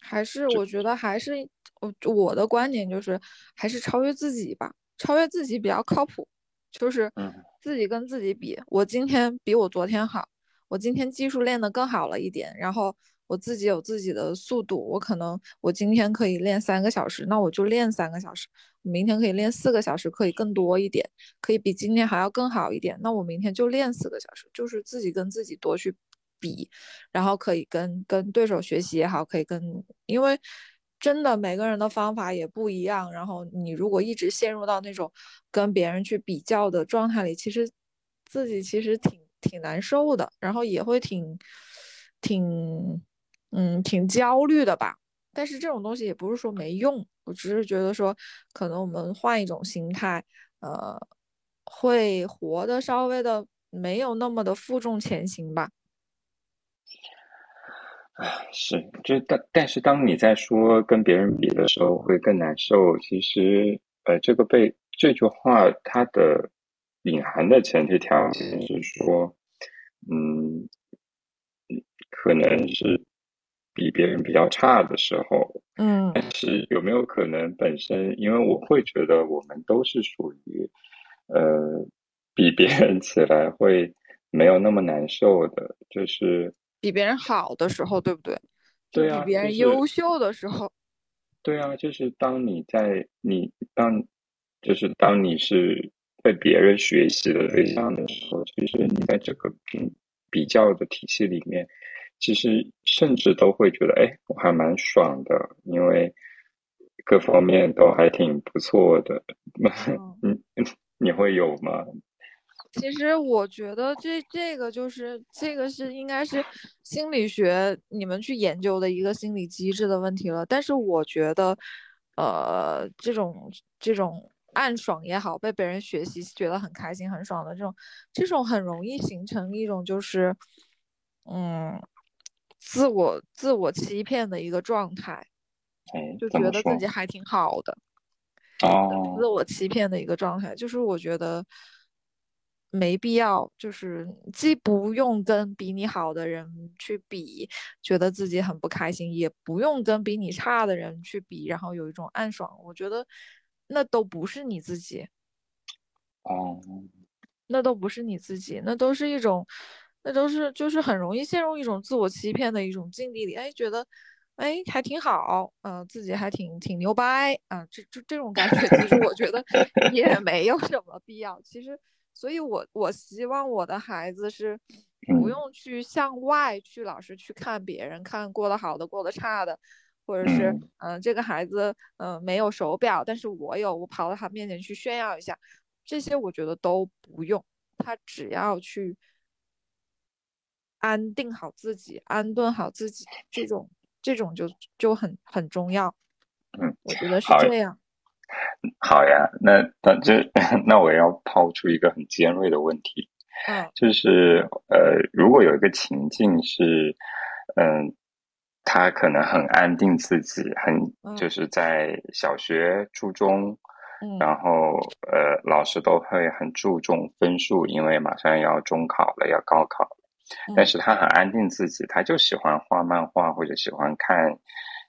还是我觉得还是我我的观点就是还是超越自己吧，超越自己比较靠谱，就是嗯。自己跟自己比，我今天比我昨天好，我今天技术练得更好了一点，然后我自己有自己的速度，我可能我今天可以练三个小时，那我就练三个小时，明天可以练四个小时，可以更多一点，可以比今天还要更好一点，那我明天就练四个小时，就是自己跟自己多去比，然后可以跟跟对手学习也好，可以跟，因为。真的，每个人的方法也不一样。然后你如果一直陷入到那种跟别人去比较的状态里，其实自己其实挺挺难受的，然后也会挺挺嗯挺焦虑的吧。但是这种东西也不是说没用，我只是觉得说，可能我们换一种心态，呃，会活得稍微的没有那么的负重前行吧。啊，是，就但但是当你在说跟别人比的时候会更难受，其实呃，这个被这句话它的隐含的前提条件是说，嗯，可能是比别人比较差的时候，嗯，但是有没有可能本身，因为我会觉得我们都是属于呃比别人起来会没有那么难受的，就是。比别人好的时候，对不对？对啊，比别人优秀的时候。对啊，就是当你在你当，就是当你是被别人学习的对象的时候，其实你在这个比比较的体系里面，其实甚至都会觉得，哎，我还蛮爽的，因为各方面都还挺不错的。你 你会有吗？其实我觉得这这个就是这个是应该是心理学你们去研究的一个心理机制的问题了。但是我觉得，呃，这种这种暗爽也好，被别人学习觉得很开心很爽的这种，这种很容易形成一种就是，嗯，自我自我欺骗的一个状态，就觉得自己还挺好的，哦，自我欺骗的一个状态，就是我觉得。没必要，就是既不用跟比你好的人去比，觉得自己很不开心，也不用跟比你差的人去比，然后有一种暗爽。我觉得那都不是你自己，哦，那都不是你自己，那都是一种，那都是就是很容易陷入一种自我欺骗的一种境地里。哎，觉得哎还挺好，嗯，自己还挺挺牛掰啊，这这这种感觉，其实我觉得也 没有什么必要。其实。所以，我我希望我的孩子是不用去向外去老是去看别人，看过得好的，过得差的，或者是嗯，这个孩子嗯没有手表，但是我有，我跑到他面前去炫耀一下，这些我觉得都不用，他只要去安定好自己，安顿好自己，这种这种就就很很重要。嗯，我觉得是这样。好呀，那那这 那我要抛出一个很尖锐的问题，嗯就是呃，如果有一个情境是，嗯、他可能很安定自己，很嗯就是在小学、初中，嗯然后呃，老师都会很注重分数，因为马上要中考了，要高考了。但嗯是他很安定自己，他就喜欢画漫画，或者喜欢看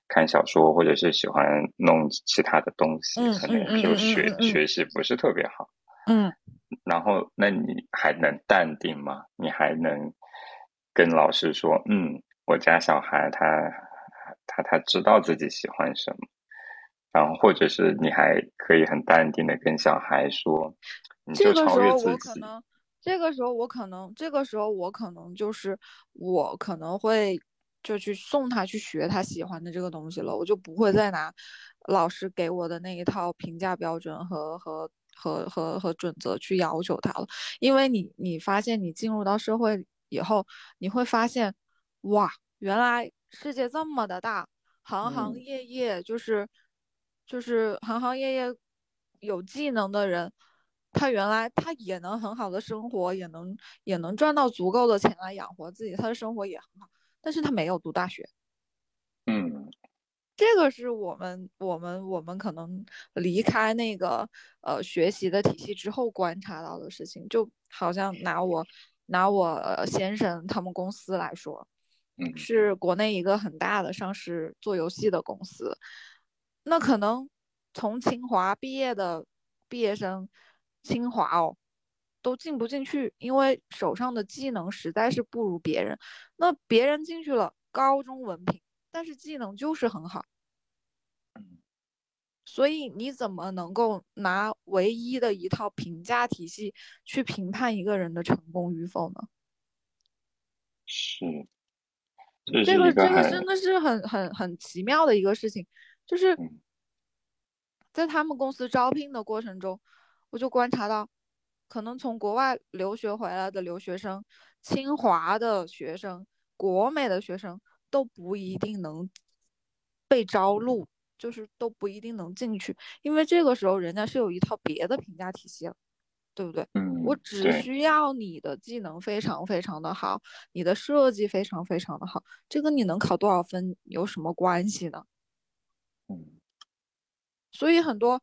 看小说，或者是喜欢弄其他的东西，嗯可能就学嗯嗯学习不是特别好。嗯然后，那你还能淡定吗？你还能跟老师说，嗯，我家小孩他他他知道自己喜欢什么，然后或者是你还可以很淡定的跟小孩说，你就这个时候超越自己。我可能，这个时候我可能，这个时候我可能就是我可能会就去送他去学他喜欢的这个东西了，我就不会再拿老师给我的那一套评价标准和和和和和准则去要求他了，因为你你发现你进入到社会以后，你会发现，哇，原来世界这么的大，行行嗯业业就是就是行行业业有技能的人。他原来他也能很好的生活，也能也能赚到足够的钱来养活自己，他的生活也很好，但是他没有读大学，嗯。这个是我们我们我们可能离开那个呃学习的体系之后观察到的事情，就好像拿我拿我呃先生他们公司来说，嗯。是国内一个很大的上市做游戏的公司，那可能从清华毕业的毕业生，清华哦，都进不进去，因为手上的技能实在是不如别人。那别人进去了，高中文凭，但是技能就是很好，嗯所以你怎么能够拿唯一的一套评价体系去评判一个人的成功与否呢？是，这这个是一个这个真的是很很很奇妙的一个事情，就是嗯在他们公司招聘的过程中，我就观察到，可能从国外留学回来的留学生、清华的学生、国美的学生都不一定能被招录，就是都不一定能进去，因为这个时候人家是有一套别的评价体系了，对不对？我嗯只需要你的技能非常非常的好，你的设计非常非常的好，这跟你能考多少分有什么关系呢？嗯所以很多，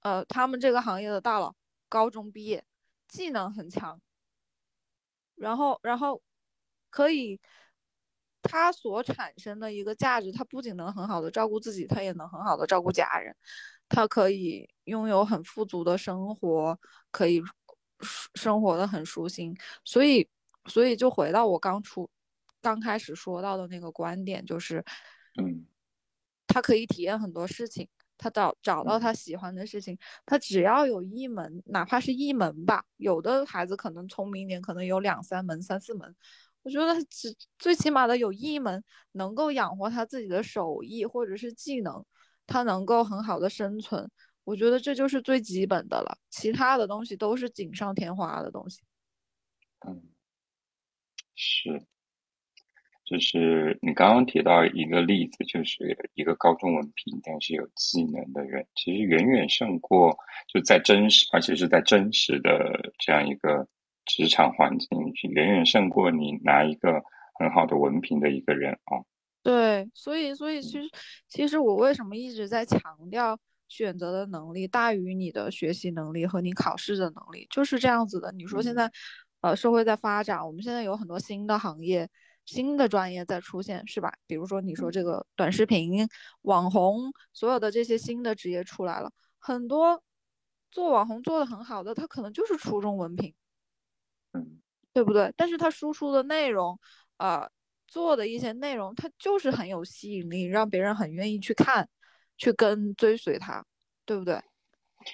呃，他们这个行业的大佬，高中毕业，技能很强，然后然后可以，他所产生的一个价值，他不仅能很好的照顾自己，他也能很好的照顾家人，他可以拥有很富足的生活，可以生活的很舒心，所以所以就回到我刚出刚开始说到的那个观点，就是嗯。他可以体验很多事情，他找找到嗯他喜欢的事情，他只要有一门，哪怕是一门吧，有的孩子可能聪明一点，可能有两三门、三四门。我觉得只最起码的有一门能够养活他自己的手艺或者是技能，他能够很好的生存。我觉得这就是最基本的了，其他的东西都是锦上添花的东西。嗯，是。就是你刚刚提到一个例子，就是一个高中文凭但是有技能的人，其实远远胜过就在真实，而且是在真实的这样一个职场环境里，远远胜过你拿一个很好的文凭的一个人啊。对，所以所以其实其实我为什么一直在强调选择的能力大于你的学习能力和你考试的能力，就是这样子的。你说现嗯在，呃，社会在发展，我们现在有很多新的行业、新的专业在出现，是吧？比如说你说这个短视频、网红，所有的这些新的职业出来了，很多做网红做的很好的，他可能就是初中文凭。嗯对不对？但是他输出的内容，呃，做的一些内容，他就是很有吸引力，让别人很愿意去看，去跟追随他，对不对？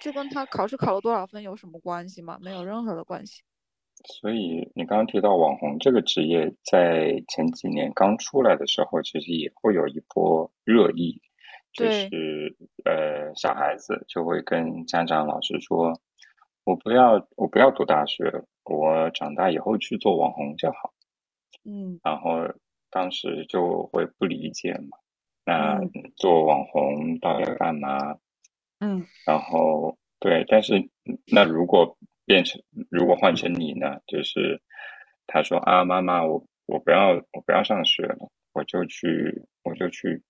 这跟他考试考了多少分有什么关系吗？没有任何的关系。所以你刚刚提到网红这个职业，在前几年刚出来的时候，其实也会有一波热议，就是呃，小孩子就会跟家长、老师说：“我不要，我不要读大学，我长大以后去做网红就好。”嗯然后当时就会不理解嘛，那做网红到底要干嘛？嗯，然后对，但是那如果变成如果换成你呢？就是他说啊，妈妈，我我不要我不要上学了，我就去我就去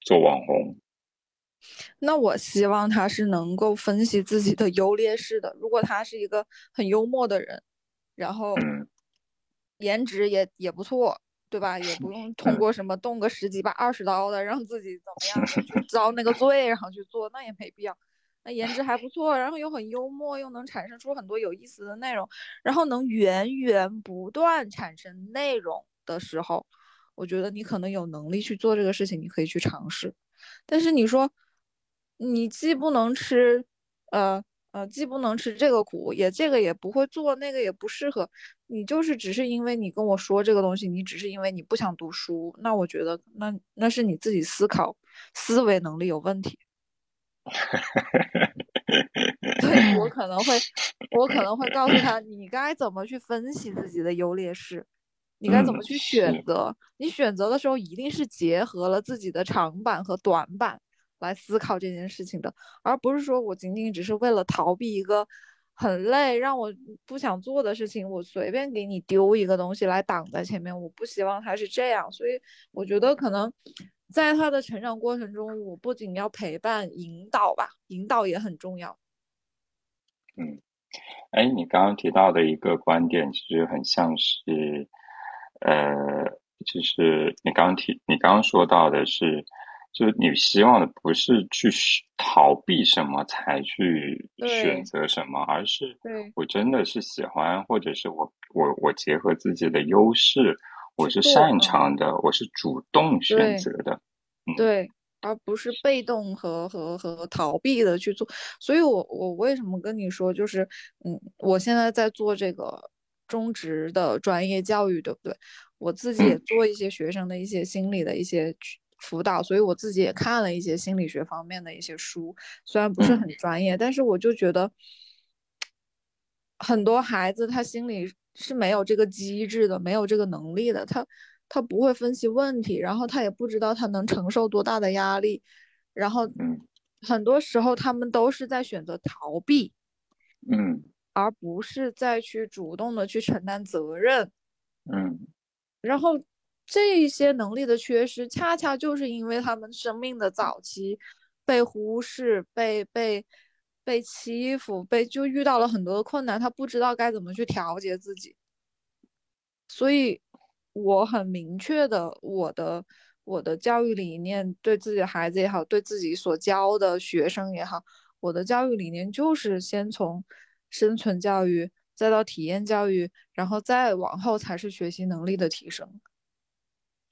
做网红。那我希望他是能够分析自己的优劣势的。如果他是一个很幽默的人，然后颜值也也不错，对吧？也不用通过什么动个十几把、二十刀的，让自己怎么样 去遭那个罪，然后去做，那也没必要。那颜值还不错，然后又很幽默，又能产生出很多有意思的内容，然后能源源不断产生内容的时候，我觉得你可能有能力去做这个事情，你可以去尝试。但是你说。你既不能吃，呃呃，既不能吃这个苦，也这个也不会做，那个也不适合你，就是只是因为你跟我说这个东西，你只是因为你不想读书，那我觉得那那是你自己思考思维能力有问题。对我可能会，我可能会告诉他，你该怎么去分析自己的优劣势，你该怎么去选择，你选择的时候一定是结合了自己的长板和短板。来思考这件事情的，而不是说我仅仅只是为了逃避一个很累、让我不想做的事情，我随便给你丢一个东西来挡在前面。我不希望他是这样，所以我觉得可能在他的成长过程中，我不仅要陪伴、引导吧，引导也很重要。嗯，哎，你刚刚提到的一个观点，其实很像是，呃，就是你刚刚提，你刚刚说到的是。就是你希望的不是去逃避什么才去选择什么，而是我真的是喜欢，或者是我我我结合自己的优势，我是擅长的，我是主动选择的，对，而不是被动和和和逃避的去做。所以我我为什么跟你说，就是嗯，我现在在做这个中职的专业教育，对不对？我自己也做一些学生的一些心理的一些。辅导，所以我自己也看了一些心理学方面的一些书，虽然不是很专业，但是我就觉得很多孩子他心里是没有这个机制的，没有这个能力的，他他不会分析问题，然后他也不知道他能承受多大的压力，然后很多时候他们都是在选择逃避，嗯，而不是再去主动的去承担责任，嗯，然后。这一些能力的缺失，恰恰就是因为他们生命的早期被忽视、被被被欺负、被就遇到了很多的困难，他不知道该怎么去调节自己。所以，我很明确的，我的我的教育理念，对自己的孩子也好，对自己所教的学生也好，我的教育理念就是先从生存教育，再到体验教育，然后再往后才是学习能力的提升。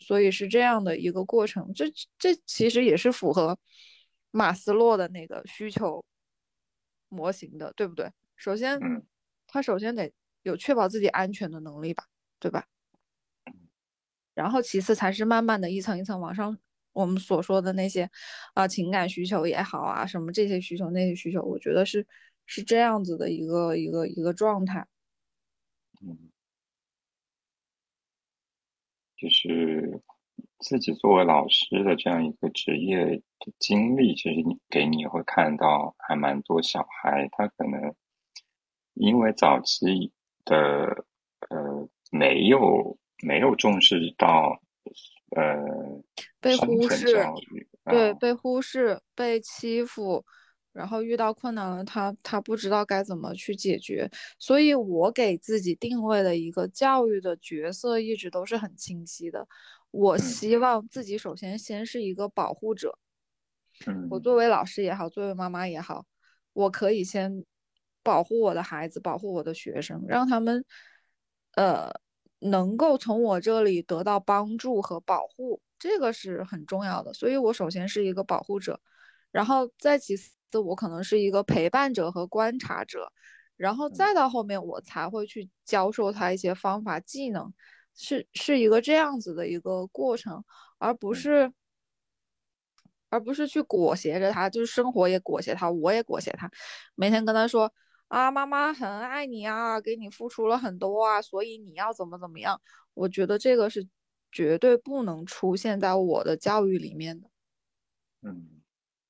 所以是这样的一个过程，这这其实也是符合马斯洛的那个需求模型的，对不对？首先，他首先得有确保自己安全的能力吧，对吧？然后其次才是慢慢的一层一层往上，我们所说的那些啊情感需求也好啊，什么这些需求那些需求，我觉得是是这样子的一个一个一个状态。嗯。就是自己作为老师的这样一个职业的经历，其实你给你会看到还蛮多小孩，他可能因为早期的呃没有没有重视到呃被忽视，对被忽视被欺负。然后遇到困难了，他他不知道该怎么去解决，所以我给自己定位的一个教育的角色一直都是很清晰的。我希望自己首先先是一个保护者，我作为老师也好，作为妈妈也好，我可以先保护我的孩子，保护我的学生，让他们呃能够从我这里得到帮助和保护，这个是很重要的。所以我首先是一个保护者，然后再其次。我可能是一个陪伴者和观察者，然后再到后面我才会去教授他一些方法技能，是是一个这样子的一个过程，而不是而不是去裹挟着他，就是生活也裹挟他，我也裹挟他，每天跟他说啊，妈妈很爱你啊，给你付出了很多啊，所以你要怎么怎么样？我觉得这个是绝对不能出现在我的教育里面的。嗯，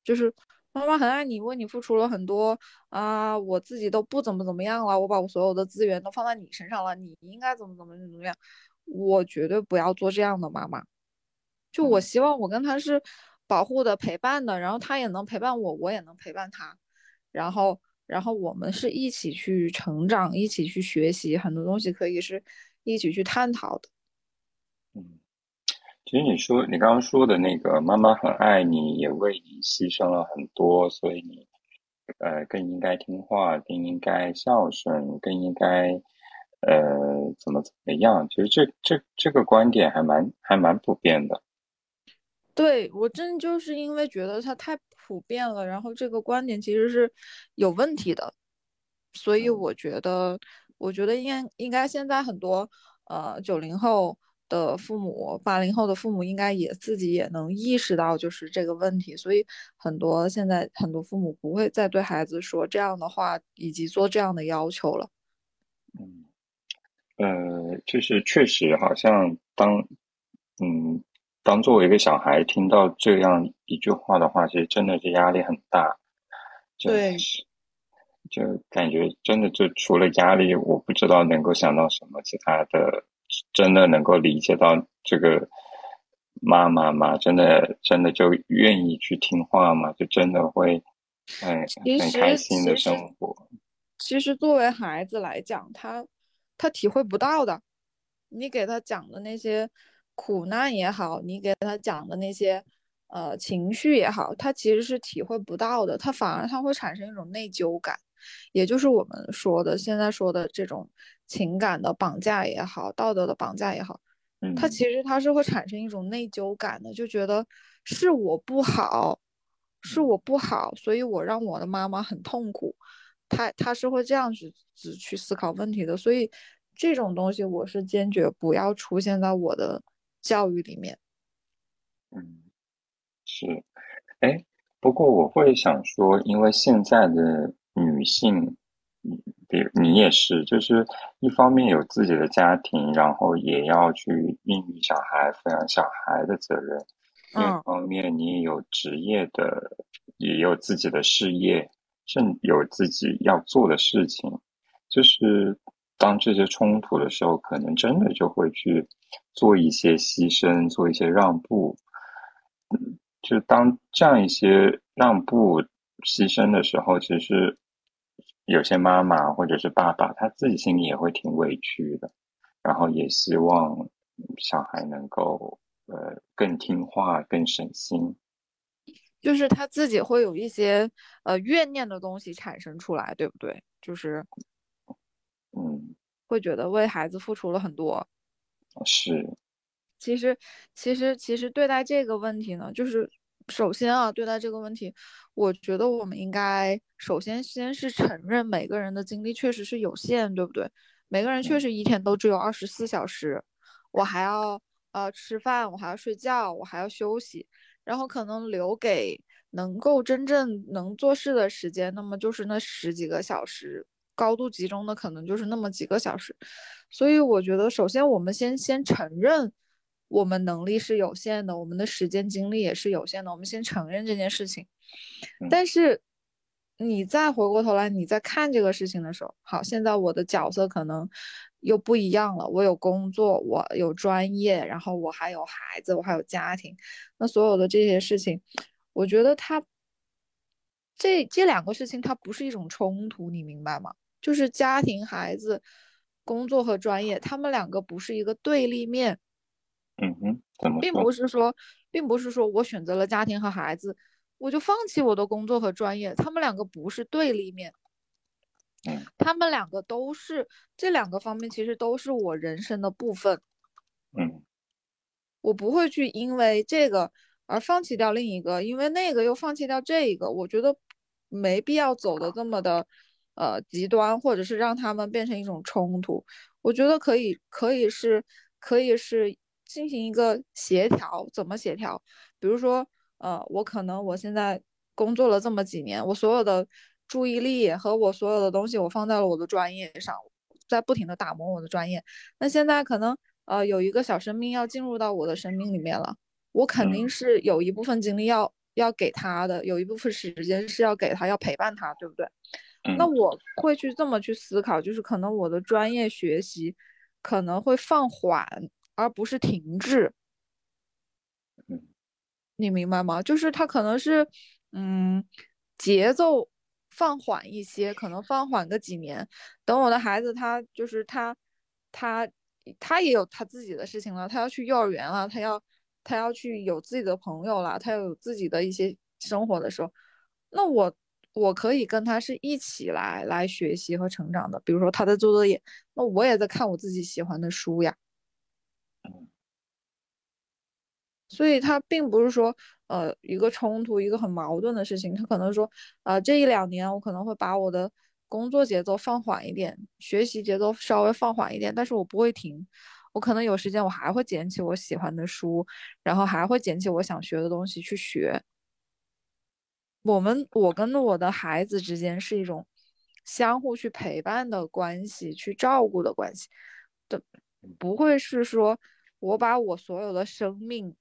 就是妈妈很爱你，为你付出了很多啊，我自己都不怎么怎么样了，我把我所有的资源都放在你身上了，你应该怎么怎么怎么样，我绝对不要做这样的妈妈。就我希望我跟他是保护的、陪伴的，然后他也能陪伴我，我也能陪伴他，然后。然后我们是一起去成长，一起去学习，很多东西可以是一起去探讨的。嗯，其实你说你刚刚说的那个妈妈很爱你，也为你牺牲了很多，所以你呃更应该听话，更应该孝顺，更应该呃怎么怎么样？其实这这这个观点还蛮还蛮普遍的。对我真就是因为觉得它太普遍了，然后这个观点其实是有问题的，所以我觉得，我觉得应该应该现在很多呃九零后的父母、八零后的父母应该也自己也能意识到就是这个问题，所以很多现在很多父母不会再对孩子说这样的话，以及做这样的要求了。嗯，呃，就是确实好像当嗯。当作为一个小孩听到这样一句话的话，其实真的是压力很大。对，就感觉真的就除了压力，我不知道能够想到什么其他的，真的能够理解到这个妈妈嘛？真的真的就愿意去听话吗？就真的会很很开心的生活。其实作为孩子来讲，他他体会不到的，你给他讲的那些。苦难也好，你给他讲的那些，呃，情绪也好，他其实是体会不到的，他反而他会产生一种内疚感，也就是我们说的现在说的这种情感的绑架也好，道德的绑架也好，他其实他是会产生一种内疚感的，就觉得是我不好，是我不好，所以我让我的妈妈很痛苦，他他是会这样子子去思考问题的，所以这种东西我是坚决不要出现在我的。教育里面，嗯，是，哎，不过我会想说，因为现在的女性，你，你也是，就是一方面有自己的家庭，然后也要去孕育小孩、抚养小孩的责任；，另一方面，你也有职业的，也有自己的事业，甚有自己要做的事情，就是。当这些冲突的时候，可能真的就会去做一些牺牲，做一些让步。嗯，就当这样一些让步、牺牲的时候，其实有些妈妈或者是爸爸，他自己心里也会挺委屈的，然后也希望小孩能够呃更听话、更省心。就是他自己会有一些呃怨念的东西产生出来，对不对？就是。嗯，会觉得为孩子付出了很多，是。其实，其实，其实对待这个问题呢，就是首先啊，对待这个问题，我觉得我们应该首先先是承认每个人的精力确实是有限，对不对？每个人确实一天都只有二十四小时，我还要呃吃饭，我还要睡觉，我还要休息，然后可能留给能够真正能做事的时间，那么就是那十几个小时。高度集中的可能就是那么几个小时，所以我觉得，首先我们先先承认我们能力是有限的，我们的时间精力也是有限的，我们先承认这件事情。但是你再回过头来，你再看这个事情的时候，好，现在我的角色可能又不一样了，我有工作，我有专业，然后我还有孩子，我还有家庭，那所有的这些事情，我觉得它这这两个事情它不是一种冲突，你明白吗？就是家庭、孩子、工作和专业，他们两个不是一个对立面。嗯哼，并不是说，并不是说我选择了家庭和孩子，我就放弃我的工作和专业。他们两个不是对立面。嗯，他们两个都是这两个方面，其实都是我人生的部分。嗯，我不会去因为这个而放弃掉另一个，因为那个又放弃掉这一个。我觉得没必要走的这么的。呃，极端或者是让他们变成一种冲突，我觉得可以，可以是，可以是进行一个协调。怎么协调？比如说，呃，我可能我现在工作了这么几年，我所有的注意力和我所有的东西，我放在了我的专业上，在不停的打磨我的专业。那现在可能呃，有一个小生命要进入到我的生命里面了，我肯定是有一部分精力要要给他的，有一部分时间是要给他，要陪伴他，对不对？那我会去这么去思考，就是可能我的专业学习可能会放缓，而不是停滞。你明白吗？就是他可能是，嗯，节奏放缓一些，可能放缓个几年。等我的孩子他就是他，他他也有他自己的事情了，他要去幼儿园了，他要他要去有自己的朋友了，他要有自己的一些生活的时候，那我。我可以跟他是一起来来学习和成长的，比如说他在做作业，那我也在看我自己喜欢的书呀。所以他并不是说呃一个冲突，一个很矛盾的事情。他可能说，呃这一两年我可能会把我的工作节奏放缓一点，学习节奏稍微放缓一点，但是我不会停。我可能有时间我还会捡起我喜欢的书，然后还会捡起我想学的东西去学。我们我跟我的孩子之间是一种相互去陪伴的关系，去照顾的关系，的不会是说我把我所有的生命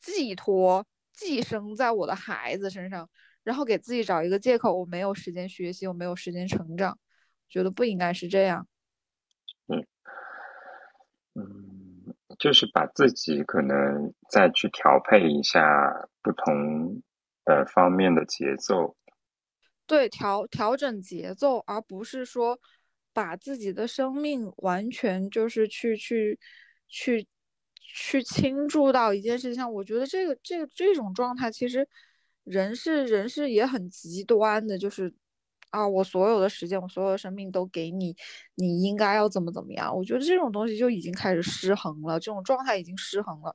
寄托寄生在我的孩子身上，然后给自己找一个借口，我没有时间学习，我没有时间成长，觉得不应该是这样。嗯嗯，就是把自己可能再去调配一下不同。呃，方面的节奏，对，调调整节奏，而不是说把自己的生命完全就是去去去去倾注到一件事情上。我觉得这个这个这种状态，其实人是人是也很极端的，就是啊，我所有的时间，我所有的生命都给你，你应该要怎么怎么样？我觉得这种东西就已经开始失衡了，这种状态已经失衡了。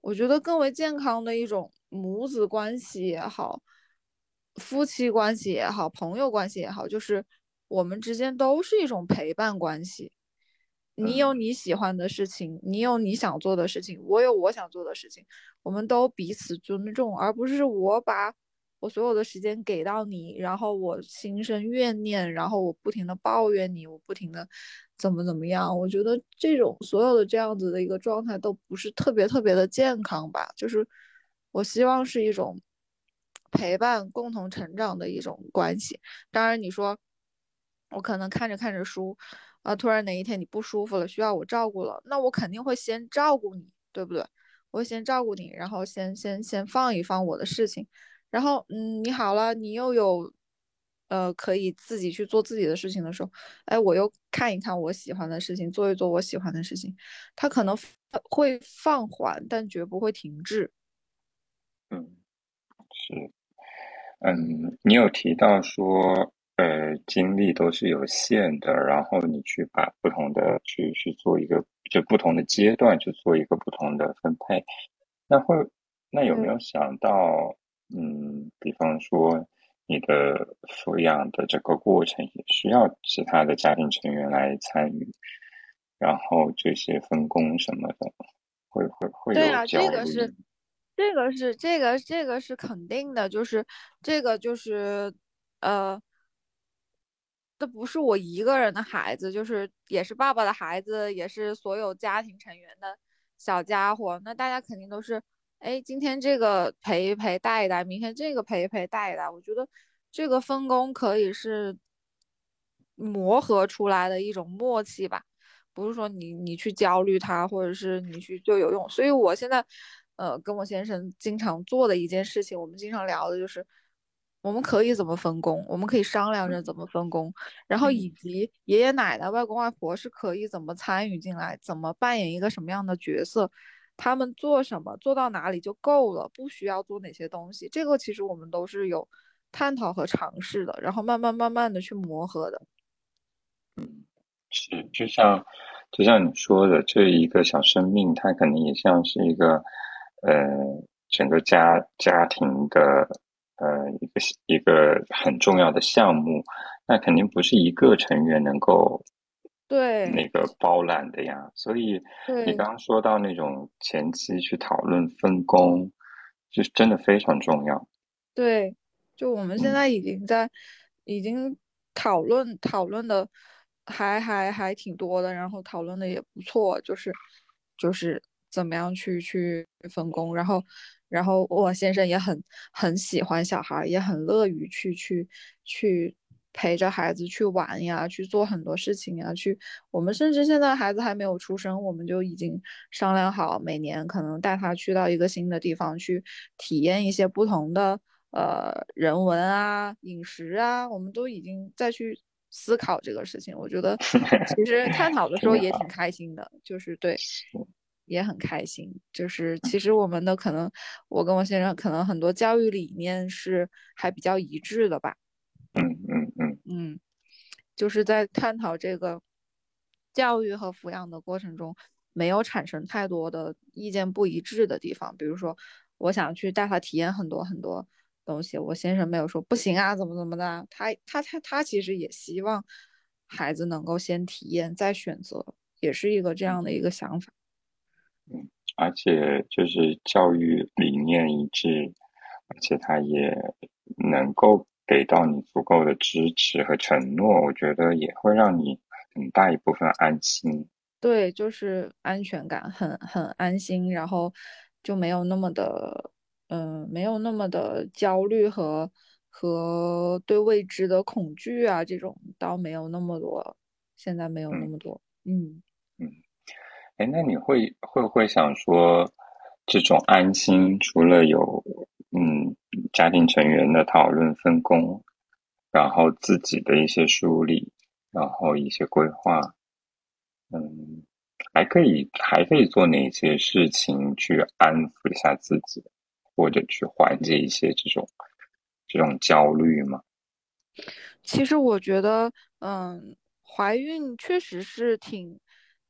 我觉得更为健康的一种。母子关系也好，夫妻关系也好，朋友关系也好，就是我们之间都是一种陪伴关系。你有你喜欢的事情，你有你想做的事情，我有我想做的事情，我们都彼此尊重，而不是我把我所有的时间给到你，然后我心生怨念，然后我不停的抱怨你，我不停的怎么怎么样。我觉得这种所有的这样子的一个状态都不是特别特别的健康吧，就是。我希望是一种陪伴、共同成长的一种关系。当然，你说我可能看着看着书，啊，突然哪一天你不舒服了，需要我照顾了，那我肯定会先照顾你，对不对？我先照顾你，然后先先先放一放我的事情，然后嗯，你好了，你又有呃可以自己去做自己的事情的时候，哎，我又看一看我喜欢的事情，做一做我喜欢的事情，它可能会放缓，但绝不会停滞。嗯，是，嗯，你有提到说，呃，精力都是有限的，然后你去把不同的去去做一个，就不同的阶段去做一个不同的分配，那会，那有没有想到，嗯，比方说你的抚养的这个过程也需要其他的家庭成员来参与，然后这些分工什么的，会会会有焦虑。这个是这个这个是肯定的，就是这个就是呃，这不是我一个人的孩子，就是也是爸爸的孩子，也是所有家庭成员的小家伙。那大家肯定都是，哎，今天这个陪一陪带一带，明天这个陪一陪带一带。我觉得这个分工可以是磨合出来的一种默契吧，不是说你你去焦虑他，或者是你去就有用。所以我现在。呃，跟我先生经常做的一件事情，我们经常聊的就是，我们可以怎么分工，我们可以商量着怎么分工，然后以及爷爷奶奶、外公外婆是可以怎么参与进来，怎么扮演一个什么样的角色，他们做什么做到哪里就够了，不需要做哪些东西，这个其实我们都是有探讨和尝试的，然后慢慢慢慢的去磨合的。嗯，是，就像就像你说的，这一个小生命，它可能也像是一个。呃，整个家家庭的呃一个一个很重要的项目，那肯定不是一个成员能够对那个包揽的呀。所以你刚刚说到那种前期去讨论分工，就是真的非常重要。对，就我们现在已经在已经讨论讨论的还还还挺多的，然后讨论的也不错，就是就是怎么样去去分工，然后然后我先生也很很喜欢小孩，也很乐于去去去陪着孩子去玩呀，去做很多事情呀，去我们甚至现在孩子还没有出生，我们就已经商量好每年可能带他去到一个新的地方去体验一些不同的呃人文啊、饮食啊，我们都已经再去。思考这个事情，我觉得 其实探讨的时候也挺开心的，就是对，也很开心。就是其实我们的可能，我跟我先生可能很多教育理念是还比较一致的吧。嗯嗯嗯嗯，就是在探讨这个教育和抚养的过程中，没有产生太多的意见不一致的地方。比如说，我想去带他体验很多很多。东西，我先生没有说不行啊，怎么怎么的，他他他他其实也希望孩子能够先体验再选择，也是一个这样的一个想法。嗯，而且就是教育理念一致，而且他也能够给到你足够的支持和承诺，我觉得也会让你很大一部分安心。对，就是安全感很很安心，然后就没有那么的。嗯，没有那么的焦虑和和对未知的恐惧啊，这种倒没有那么多，现在没有那么多。嗯嗯，哎，那你会会不会想说，这种安心除了有嗯家庭成员的讨论分工，然后自己的一些梳理，然后一些规划，嗯，还可以还可以做哪些事情去安抚一下自己？或者去缓解一些这种这种焦虑吗？其实我觉得，嗯，怀孕确实是挺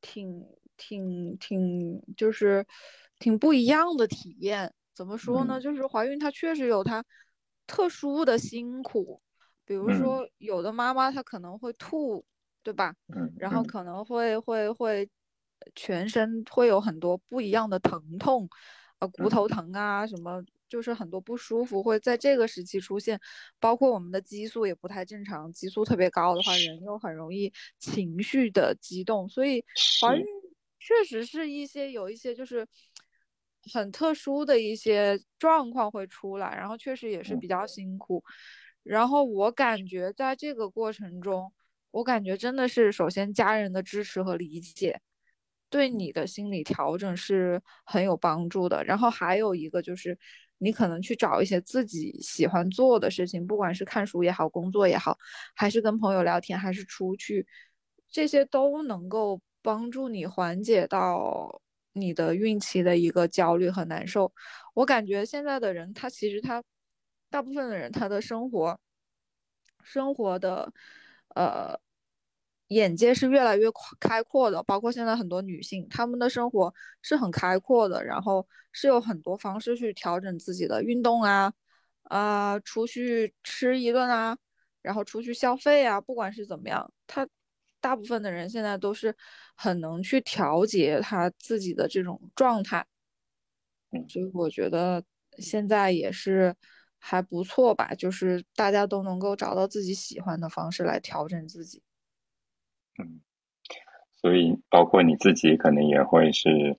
挺挺挺，就是挺不一样的体验。怎么说呢？就是怀孕它确实有它特殊的辛苦，比如说有的妈妈她可能会吐，对吧？嗯，然后可能会会会全身会有很多不一样的疼痛。呃，骨头疼啊，什么就是很多不舒服会在这个时期出现，包括我们的激素也不太正常，激素特别高的话，人又很容易情绪的激动，所以怀孕确实是一些有一些就是很特殊的一些状况会出来，然后确实也是比较辛苦，然后我感觉在这个过程中，我感觉真的是首先家人的支持和理解。对你的心理调整是很有帮助的。然后还有一个就是，你可能去找一些自己喜欢做的事情，不管是看书也好，工作也好，还是跟朋友聊天，还是出去，这些都能够帮助你缓解到你的孕期的一个焦虑和难受。我感觉现在的人，他其实他大部分的人，他的生活，生活的，呃。眼界是越来越开阔的，包括现在很多女性，她们的生活是很开阔的，然后是有很多方式去调整自己的运动啊，啊，出去吃一顿啊，然后出去消费啊，不管是怎么样，她大部分的人现在都是很能去调节他自己的这种状态，所以我觉得现在也是还不错吧，就是大家都能够找到自己喜欢的方式来调整自己。嗯，所以包括你自己可能也会是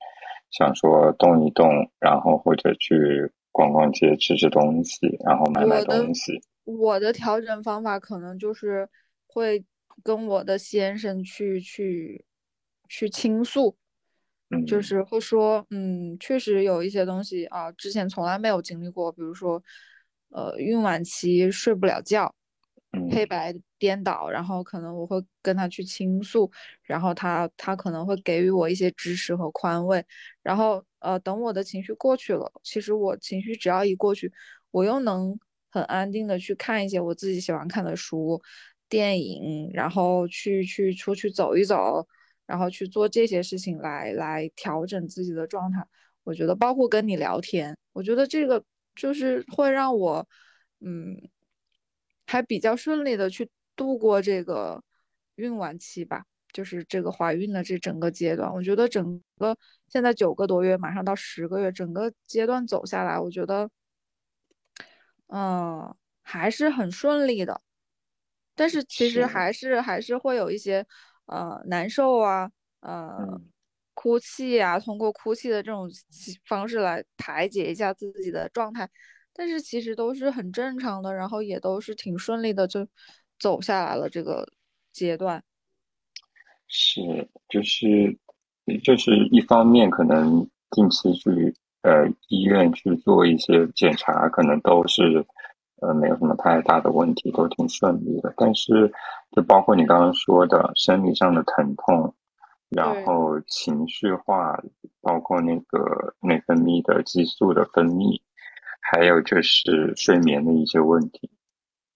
想说动一动，然后或者去逛逛街、吃吃东西，然后买买东西。我的调整方法可能就是会跟我的先生去去去倾诉，就是会说，嗯，确实有一些东西啊，之前从来没有经历过，比如说，呃，孕晚期睡不了觉。黑白颠倒，然后可能我会跟他去倾诉，然后他他可能会给予我一些支持和宽慰，然后呃等我的情绪过去了，其实我情绪只要一过去，我又能很安定的去看一些我自己喜欢看的书、电影，然后去去出去走一走，然后去做这些事情来来调整自己的状态。我觉得包括跟你聊天，我觉得这个就是会让我嗯。还比较顺利的去度过这个孕晚期吧，就是这个怀孕的这整个阶段，我觉得整个现在九个多月，马上到十个月，整个阶段走下来，我觉得，嗯，还是很顺利的。但是其实还是还是会有一些呃难受啊，呃哭泣啊，通过哭泣的这种方式来排解一下自己的状态，但是其实都是很正常的，然后也都是挺顺利的，就走下来了这个阶段。是，就是就是一方面可能定期去呃医院去做一些检查，可能都是。呃，没有什么太大的问题，都挺顺利的。但是，就包括你刚刚说的生理上的疼痛，然后情绪化，包括那个内分泌的激素的分泌，还有就是睡眠的一些问题，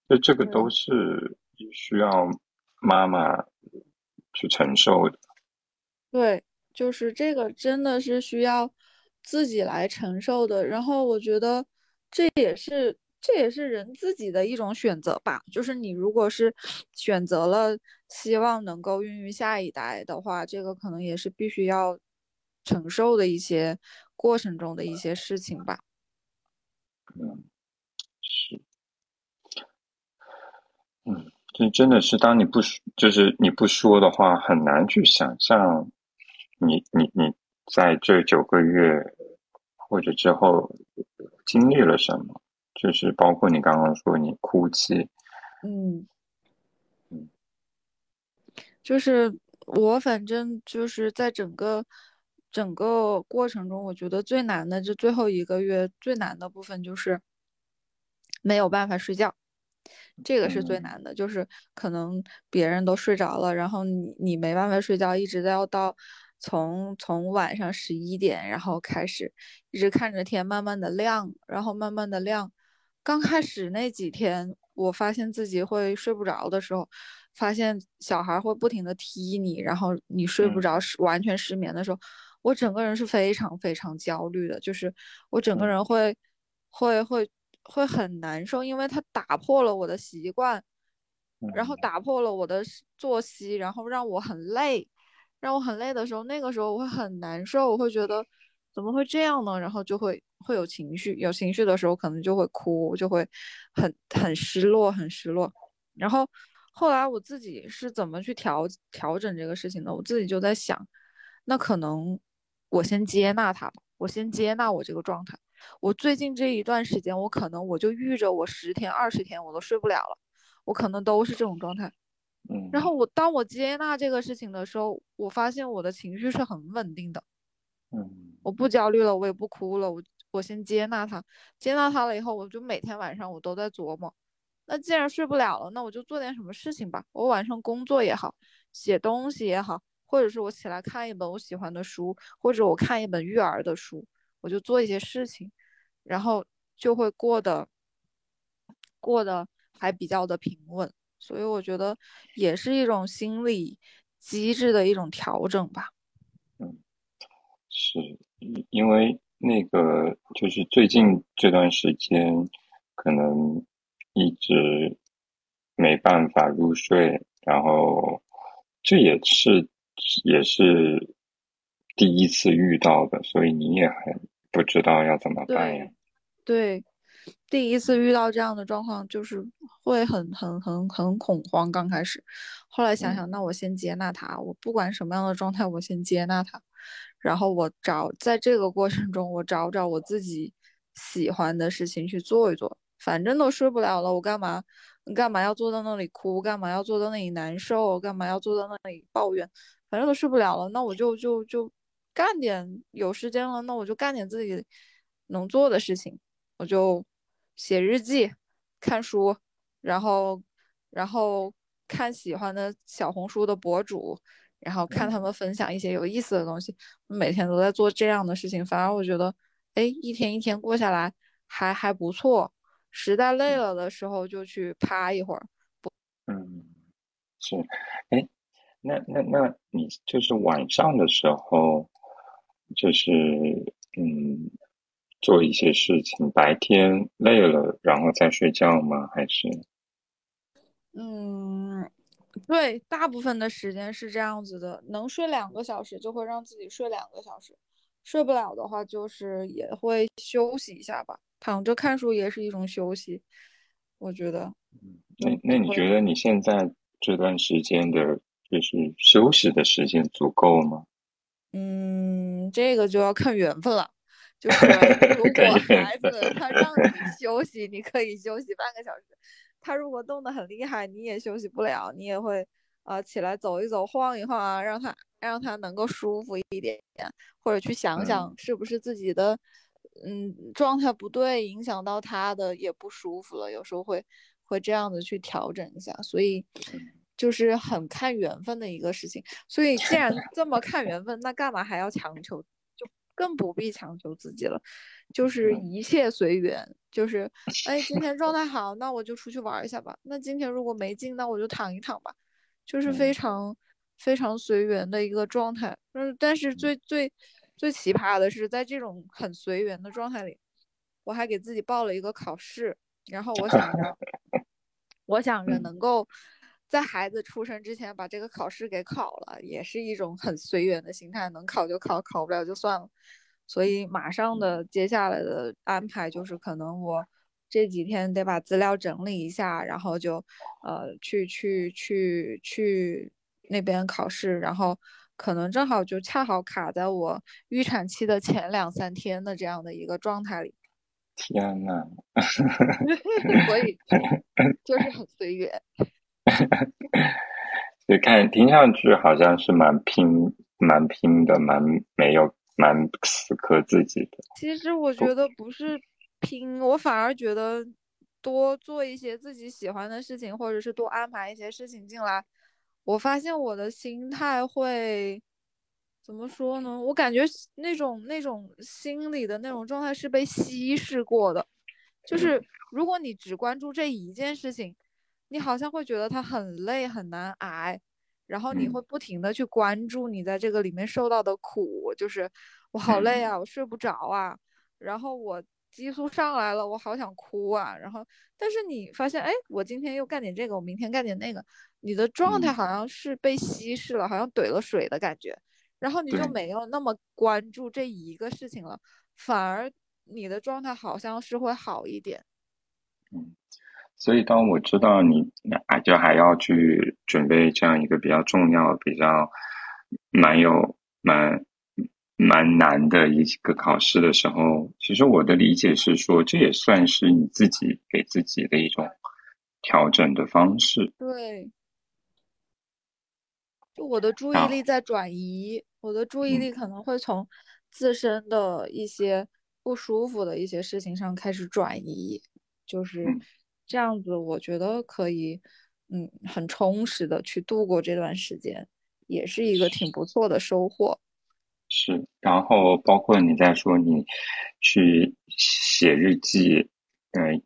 就这个都是需要妈妈去承受的。对，就是这个真的是需要自己来承受的。然后我觉得这也是。这也是人自己的一种选择吧，就是你如果是选择了希望能够孕育下一代的话，这个可能也是必须要承受的一些过程中的一些事情吧。嗯，是，嗯，这真的是当你不说，就是你不说的话，很难去想象你你你在这九个月或者之后经历了什么。就是包括你刚刚说你哭泣，嗯嗯，就是我反正就是在整个整个过程中，我觉得最难的这最后一个月最难的部分就是没有办法睡觉，这个是最难的，就是可能别人都睡着了，然后你你没办法睡觉，一直要到从从晚上十一点，然后开始一直看着天慢慢的亮，然后慢慢的亮。刚开始那几天，我发现自己会睡不着的时候，发现小孩会不停的踢你，然后你睡不着，失完全失眠的时候，我整个人是非常非常焦虑的，就是我整个人会会会会很难受，因为他打破了我的习惯，然后打破了我的作息，然后让我很累，让我很累的时候，那个时候我会很难受，我会觉得怎么会这样呢？然后就会。会有情绪，有情绪的时候可能就会哭，就会很很失落，很失落。然后后来我自己是怎么去调调整这个事情的？我自己就在想，那可能我先接纳他吧，我先接纳我这个状态。我最近这一段时间，我可能我就遇着我十天、二十天我都睡不了了，我可能都是这种状态。嗯。然后我当我接纳这个事情的时候，我发现我的情绪是很稳定的。我不焦虑了，我也不哭了，我。我先接纳他，接纳他了以后，我就每天晚上我都在琢磨，那既然睡不了了，那我就做点什么事情吧。我晚上工作也好，写东西也好，或者是我起来看一本我喜欢的书，或者我看一本育儿的书，我就做一些事情，然后就会过得过得还比较的平稳。所以我觉得也是一种心理机制的一种调整吧。嗯，是因为。那个就是最近这段时间，可能一直没办法入睡，然后这也是也是第一次遇到的，所以你也很不知道要怎么办呀。对，第一次遇到这样的状况，就是会很很很很恐慌。刚开始，后来想想，那我先接纳他，我不管什么样的状态，我先接纳他。然后我找在这个过程中，我找找我自己喜欢的事情去做一做。反正都睡不了了，我干嘛？干嘛要坐在那里哭？干嘛要坐在那里难受？干嘛要坐在那里抱怨？反正都睡不了了，那我就就就干点有时间了，那我就干点自己能做的事情。我就写日记、看书，然后然后看喜欢的小红书的博主。然后看他们分享一些有意思的东西，每天都在做这样的事情，反而我觉得，哎，一天一天过下来还还不错。实在累了的时候就去趴一会儿。不，嗯，是，哎，那那那你就是晚上的时候，就是嗯，做一些事情，白天累了然后再睡觉吗？还是？嗯。对，大部分的时间是这样子的，能睡两个小时就会让自己睡两个小时，睡不了的话就是也会休息一下吧，躺着看书也是一种休息，我觉得。那那你觉得你现在这段时间的就是休息的时间足够吗？嗯，这个就要看缘分了。就 是如果孩子他让你休息，你可以休息半个小时；他如果动得很厉害，你也休息不了，你也会呃起来走一走、晃一晃啊，让他让他能够舒服一点，或者去想想是不是自己的嗯状态不对，影响到他的也不舒服了。有时候会会这样子去调整一下，所以就是很看缘分的一个事情。所以既然这么看缘分，那干嘛还要强求？就更不必强求自己了，就是一切随缘。就是，哎，今天状态好，那我就出去玩一下吧。那今天如果没劲，那我就躺一躺吧。就是非常非常随缘的一个状态。嗯，但是最最最奇葩的是，在这种很随缘的状态里，我还给自己报了一个考试，然后我想着，我想着能够。在孩子出生之前把这个考试给考了，也是一种很随缘的心态，能考就考，考不了就算了。所以马上的接下来的安排就是，可能我这几天得把资料整理一下，然后就呃去去去去那边考试，然后可能正好就恰好卡在我预产期的前两三天的这样的一个状态里。天呐，所以 就是很随缘。所以看听上去好像是蛮拼、蛮拼的，蛮没有、蛮死磕自己的。其实我觉得不是拼，我反而觉得多做一些自己喜欢的事情，或者是多安排一些事情进来，我发现我的心态会怎么说呢？我感觉那种那种心理的那种状态是被稀释过的，就是如果你只关注这一件事情。你好像会觉得它很累很难挨，然后你会不停的去关注你在这个里面受到的苦，就是我好累啊，我睡不着啊，然后我激素上来了，我好想哭啊，然后但是你发现，哎，我今天又干点这个，我明天干点那个，你的状态好像是被稀释了，好像怼了水的感觉，然后你就没有那么关注这一个事情了，反而你的状态好像是会好一点。嗯。所以，当我知道你啊，就还要去准备这样一个比较重要、比较蛮有蛮蛮难的一个考试的时候，其实我的理解是说，这也算是你自己给自己的一种调整的方式。对，就我的注意力在转移，我的注意力可能会从自身的一些不舒服的一些事情上开始转移，就是。这样子，我觉得可以，嗯，很充实的去度过这段时间，也是一个挺不错的收获。是，然后包括你在说你去写日记，嗯，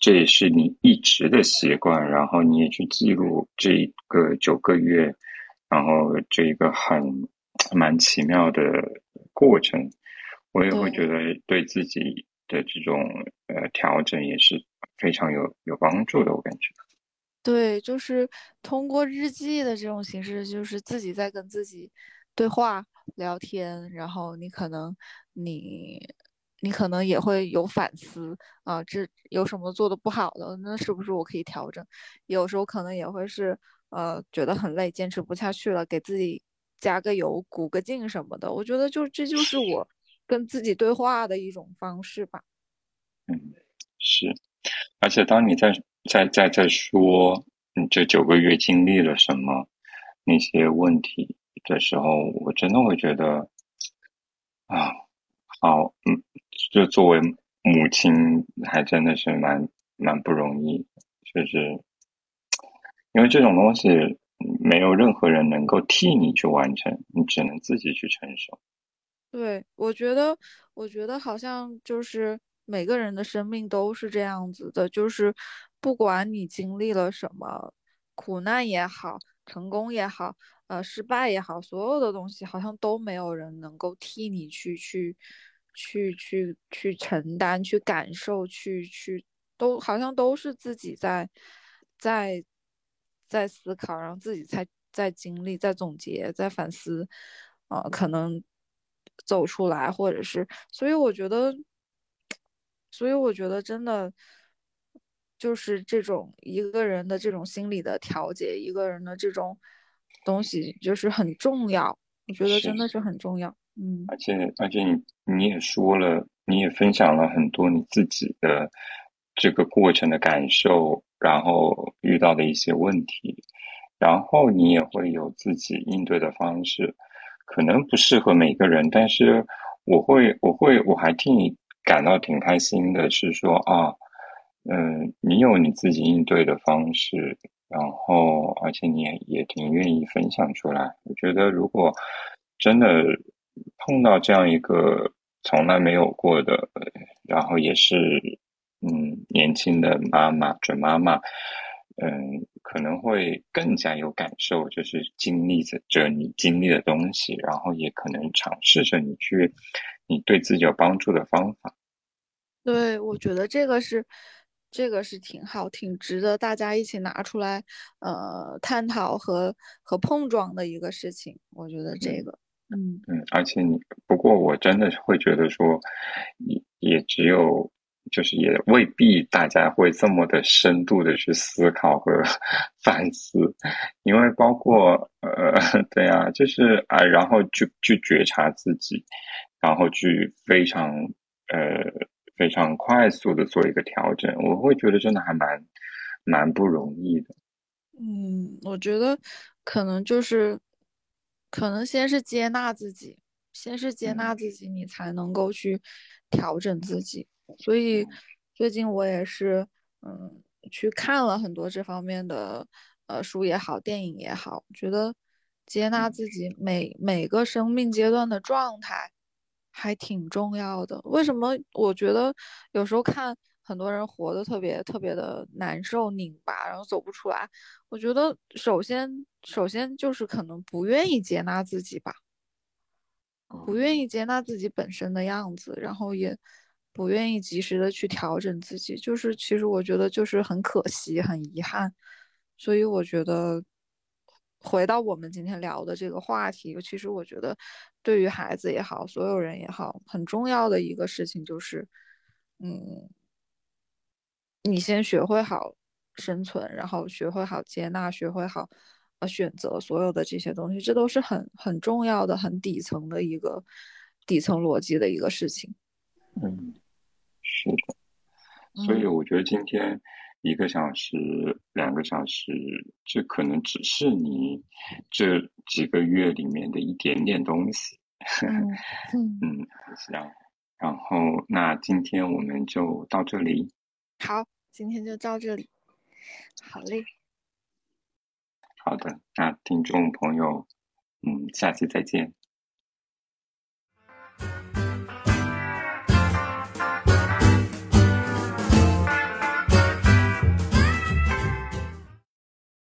这也是你一直的习惯。然后你也去记录这个九个月，然后这一个很蛮奇妙的过程，我也会觉得对自己的这种呃调整也是。非常有有帮助的，我感觉。对，就是通过日记的这种形式，就是自己在跟自己对话、聊天，然后你可能你你可能也会有反思啊，这有什么做的不好的，那是不是我可以调整？有时候可能也会是呃觉得很累，坚持不下去了，给自己加个油、鼓个劲什么的。我觉得就这就是我跟自己对话的一种方式吧。嗯，是。而且，当你在在在在说你这九个月经历了什么那些问题的时候，我真的会觉得啊，好，嗯，就作为母亲，还真的是蛮蛮不容易，就是因为这种东西没有任何人能够替你去完成，你只能自己去承受。对，我觉得，我觉得好像就是。每个人的生命都是这样子的，就是不管你经历了什么苦难也好，成功也好，呃，失败也好，所有的东西好像都没有人能够替你去去去去去承担、去感受、去去都好像都是自己在在在思考，然后自己在在经历、在总结、在反思，呃，可能走出来，或者是，所以我觉得。所以我觉得真的就是这种一个人的这种心理的调节，一个人的这种东西就是很重要，我觉得真的是很重要。嗯，而且而且你你也说了，你也分享了很多你自己的这个过程的感受，然后遇到的一些问题，然后你也会有自己应对的方式，可能不适合每个人，但是我会我会我还替你感到挺开心的，是说啊，嗯，你有你自己应对的方式。然后，而且你也也挺愿意分享出来。我觉得，如果真的碰到这样一个从来没有过的，然后也是嗯年轻的妈妈、准妈妈，嗯，可能会更加有感受，就是经历着着你经历的东西，然后也可能尝试着你去你对自己有帮助的方法。对，我觉得这个是。这个是挺好，挺值得大家一起拿出来，呃，探讨和和碰撞的一个事情。我觉得这个，嗯嗯，而且你不过我真的会觉得说，也也只有，就是也未必大家会这么的深度的去思考和 反思，因为包括呃，对啊，就是啊，然后去去觉察自己，然后去非常呃。非常快速的做一个调整，我会觉得真的还蛮蛮不容易的。嗯，我觉得可能就是，可能先是接纳自己，先是接纳自己，你才能够去调整自己。所以最近我也是，嗯，去看了很多这方面的呃书也好，电影也好，觉得接纳自己每每个生命阶段的状态。还挺重要的。为什么？我觉得有时候看很多人活得特别特别的难受、拧巴，然后走不出来。我觉得首先，首先就是可能不愿意接纳自己吧，不愿意接纳自己本身的样子，然后也不愿意及时的去调整自己。就是其实我觉得就是很可惜、很遗憾。所以我觉得。回到我们今天聊的这个话题，其实我觉得，对于孩子也好，所有人也好，很重要的一个事情就是，嗯，你先学会好生存，然后学会好接纳，学会好呃选择所有的这些东西，这都是很很重要的、很底层的一个底层逻辑的一个事情。嗯，是的，所以我觉得今天。一个小时、两个小时，这可能只是你这几个月里面的一点点东西。嗯嗯，这样。然后，那今天我们就到这里。好，今天就到这里。好嘞。好的，那听众朋友，嗯，下期再见。